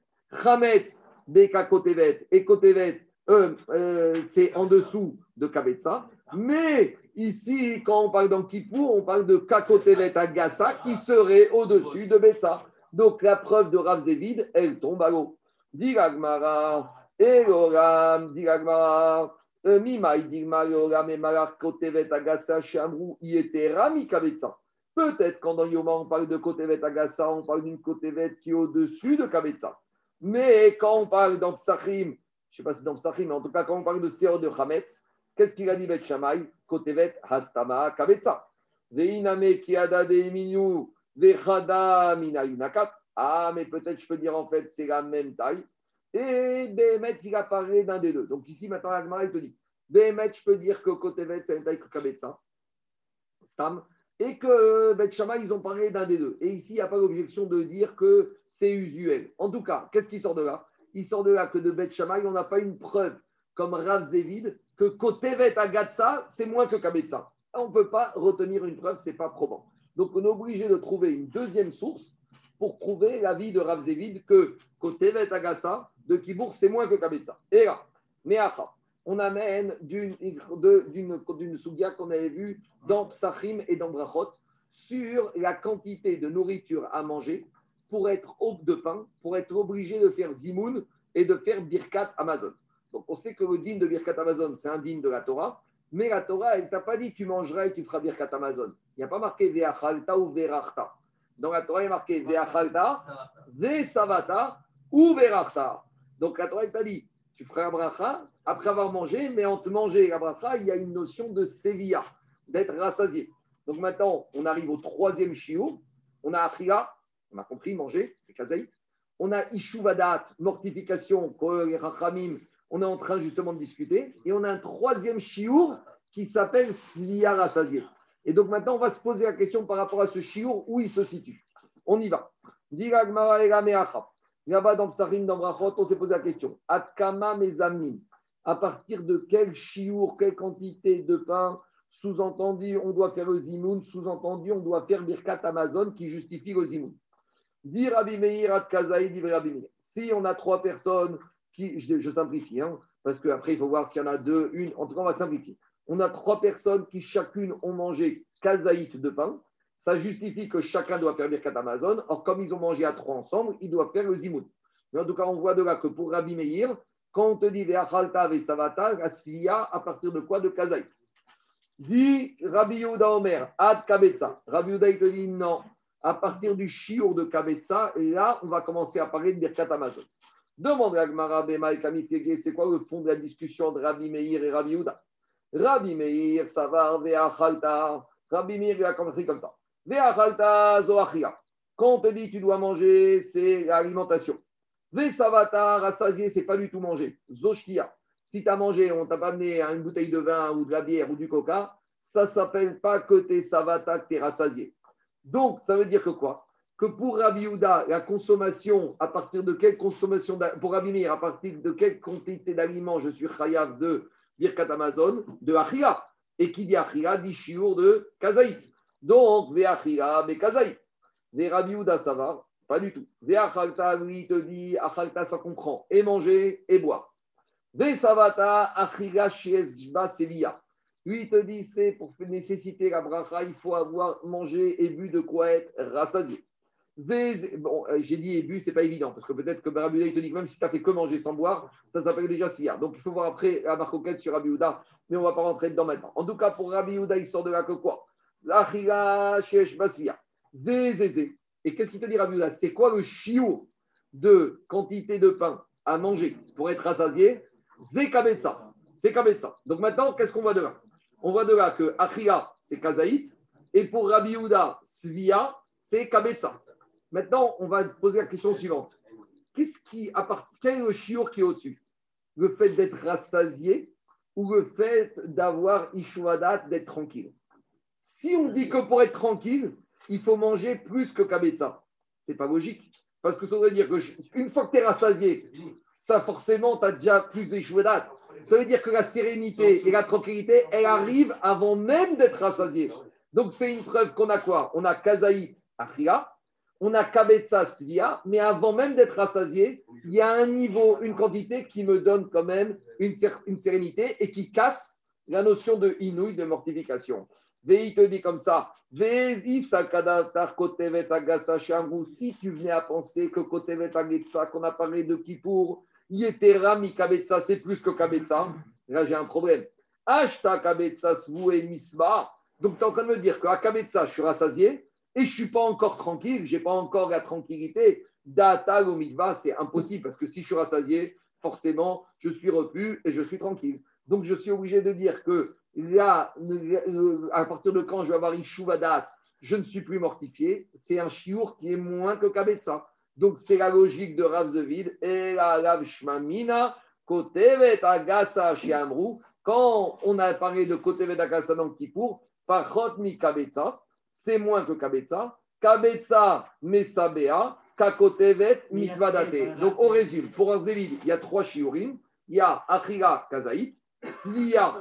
Chametz Beka Kotevet et Kotevet, euh, euh, c'est en dessous de Kabetsa. Mais ici, quand on parle dans Kippour, on parle de Kakotevet Agasa qui serait au-dessus de Betsa. Donc la preuve de Rav Zévid, elle tombe à l'eau. Dit Agmara, Eloram, dit Agmara, euh, Mimai, dit Mayoram et Malach Kotevet Agasa, Shamrou, Yetera, Mikabetsa. Peut-être quand dans Yoma on parle de Kotevet Agasa, on parle d'une Kotevet qui est au-dessus de Kabetsa. Mais quand on parle dans Psachim, je ne sais pas si dans Psachim, mais en tout cas quand on parle de Seor de Chametz, qu'est-ce qu'il a dit Bet Shammai? Kotevet Hastama Kabetsa. Veiname Kiada de Minu, Vechada Minayunakat. Ah, mais peut-être je peux dire en fait c'est la même taille. Et Behemet, il a parlé d'un des deux. Donc ici, maintenant, il te dit Behemet, je peux dire que Kotevet, c'est même taille que Kabetsa. Stam. Et que Bet Shammai, ils ont parlé d'un des deux. Et ici, il n'y a pas l'objection de dire que c'est usuel. En tout cas, qu'est-ce qui sort de là? Il sort de là que de Bet Shammai, on n'a pas une preuve, comme Rav Zévid, que Kotevet Agatsa, c'est moins que Kabetsa. On ne peut pas retenir une preuve, ce n'est pas probant. Donc, on est obligé de trouver une deuxième source pour prouver l'avis de Rav Zévid que Kotevet Agassa de Kibourg, c'est moins que Kabetsa. Et là, Meacha, on amène d'une sougia qu'on avait vue dans Psachim et dans Brachot sur la quantité de nourriture à manger pour être de pain, pour être obligé de faire zimoun et de faire birkat Amazon. Donc on sait que le din de birkat Amazon, c'est un din de la Torah, mais la Torah, elle t'a pas dit tu mangeras et tu feras birkat Amazon. Il n'y a pas marqué ve'achalta ou ve'rachta. Dans la Torah, il est marqué ve'achalta, ve'savata ou ve'rachta. Donc la Torah, elle t'a dit tu feras après avoir mangé, mais en te manger la bracha, il y a une notion de sévilla, d'être rassasié. Donc maintenant, on arrive au troisième shiur. On a achila, on a compris, manger, c'est kazaït. On a ishuvadat, mortification, rachamim, on est en train justement de discuter. Et on a un troisième shiur qui s'appelle Sviya rassasié. Et donc maintenant, on va se poser la question par rapport à ce shiur, où il se situe. On y va. Psarim, dans on s'est posé la question. Atkama mezamnim. À partir de quel chiour, quelle quantité de pain, sous-entendu, on doit faire le zimoun, sous-entendu, on doit faire Birkat Amazon qui justifie le zimoun. Dit Rabbi Meir. Si on a trois personnes, qui, je, je simplifie, hein, parce qu'après, il faut voir s'il y en a deux, une, en tout cas, on va simplifier. On a trois personnes qui chacune ont mangé kazaït de pain. Ça justifie que chacun doit faire Birkat Amazon. Or, comme ils ont mangé à trois ensemble, ils doivent faire le zimoun. Mais en tout cas, on voit de là que pour Rabbi Meir, quand on te dit Ve'achalta ve'savata, la siya, à partir de quoi De kazaït? Dit Rabbi Yehuda Omer, ad kabetza. Rabbi Yehuda, il te dit non. À partir du chiour de kabetza, et là, on va commencer à parler de Birkat Amazon. Demande à Gmara Bema et c'est quoi le fond de la discussion de Rabbi Meir et Rabbi Yehuda? Rabbi Meir, savar ve'achalta. Rabbi Meir, il a compris comme ça. Ve'achalta zoachia. Quand on te dit tu dois manger, c'est l'alimentation. Ve'savata, rassasié, c'est pas du tout manger. Zoshkia. Si tu as mangé, on t'a pas amené une bouteille de vin ou de la bière ou du coca, ça s'appelle pas que tu es savata, que tu es rassasié. Donc, ça veut dire que quoi? Que pour Rabbi Yehuda, la consommation, à partir de quelle consommation, pour Rabbi à partir de quelle quantité d'aliments je suis chayav de Birkat Amazon, de Achia? Et qui dit Achia dit Shiur de Kazaït. Donc, Ve Achia, Ve Kazaït. Ve Rabbi Yehuda, ça va Pas du tout. Ve Achalta, lui, te dit Achalta, ça comprend et manger et boire. Ve Savata, Achila, Shiezba, Sevilla. Lui, il te dit, c'est pour nécessiter la bracha, il faut avoir mangé et bu de quoi être rassasié. Bon, euh, j'ai dit et bu, c'est pas évident, parce que peut-être que Rabbi te dit que même si tu as fait que manger sans boire, ça s'appelle déjà siyar. Donc il faut voir après la marcoquette sur Rabbi mais on va pas rentrer dedans maintenant. En tout cas, pour Rabbi il sort de là que quoi L'achila shesh basvia. Des. Et qu'est-ce qu'il te dit, Rabbi Houda C'est quoi le chiot de quantité de pain à manger pour être rassasié? C'est kabetza. Donc maintenant, qu'est-ce qu'on voit de là? On voit de là que achila, c'est kazaït, et pour Rabbi Houda, svia, c'est kabetza. Maintenant, on va poser la question suivante. Qu'est-ce qui appartient, quel est chiour qui est au-dessus? Le fait d'être rassasié ou le fait d'avoir Ishuadat, d'être tranquille? Si on dit que pour être tranquille, il faut manger plus que Kabetza, c'est pas logique. Parce que ça veut dire qu'une fois que tu es rassasié, ça forcément, tu as déjà plus d'Ishuadat. Ça veut dire que la sérénité et la tranquillité, elle arrive avant même d'être rassasié. Donc c'est une preuve qu'on a quoi? On a Kazaït Achia, on a Kabetza Svia, mais avant même d'être rassasié, il y a un niveau, une quantité qui me donne quand même une, une sérénité et qui casse la notion de inouï, de mortification. Vei te dit comme ça, si tu venais à penser que kotevet agetsa, qu'on a parlé de Kippour, yetera mi kabetza, c'est plus que kabetza, là j'ai un problème. Ashta kabetza svue misba. Donc tu es en train de me dire qu'à kabetza, je suis rassasié, et je ne suis pas encore tranquille, je n'ai pas encore la tranquillité. Data ou mikva, c'est impossible parce que si je suis rassasié, forcément, je suis repu et je suis tranquille. Donc, je suis obligé de dire que là, le- à partir de quand je vais avoir Ishuvadat, je ne suis plus mortifié. C'est un chiour qui est moins que Kabetza. Donc, c'est la logique de Rav et la Rav Shmamina, Kotevet Agasa Shiamru. Quand on a parlé de Kotevet Agasa dans Kippour, Pachot mi Kabetza, c'est moins que Kabetza. Kabetza Mesabea, Kakotevet Mitvadate. Donc on résume. Pour un Zévid, il y a trois shiurim. Il y a Achira Kazaït, Sliya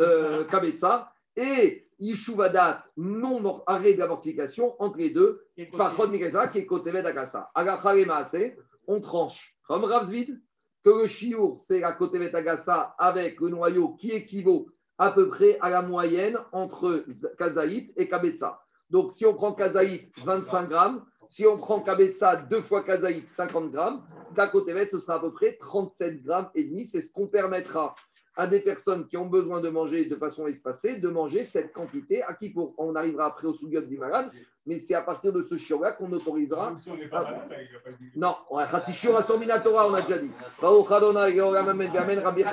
euh, Kabetza et Yishuvadat, non arrêt de la mortification, entre les deux, Pachot Mikasa qui est Kotevet Agasa. Agachare Maase, on tranche. Comme Ravzvid, que le shiur, c'est la Kotevet Agasa avec le noyau qui équivaut à peu près à la moyenne entre Kazaït et Kabetza. Donc, si on prend Kazaït, 25 grammes, si on prend Kabetza, deux fois Kazaït, 50 grammes, Kakotevet, ce sera à peu près 37 grammes et demi. C'est ce qu'on permettra à des personnes qui ont besoin de manger de façon espacée, de manger cette quantité à qui pour, on arrivera après au sougat du malade, mais c'est à partir de ce chiot-là qu'on autorisera. Même si on n'est pas malade, il n'a pas dit. Non, on a déjà dit.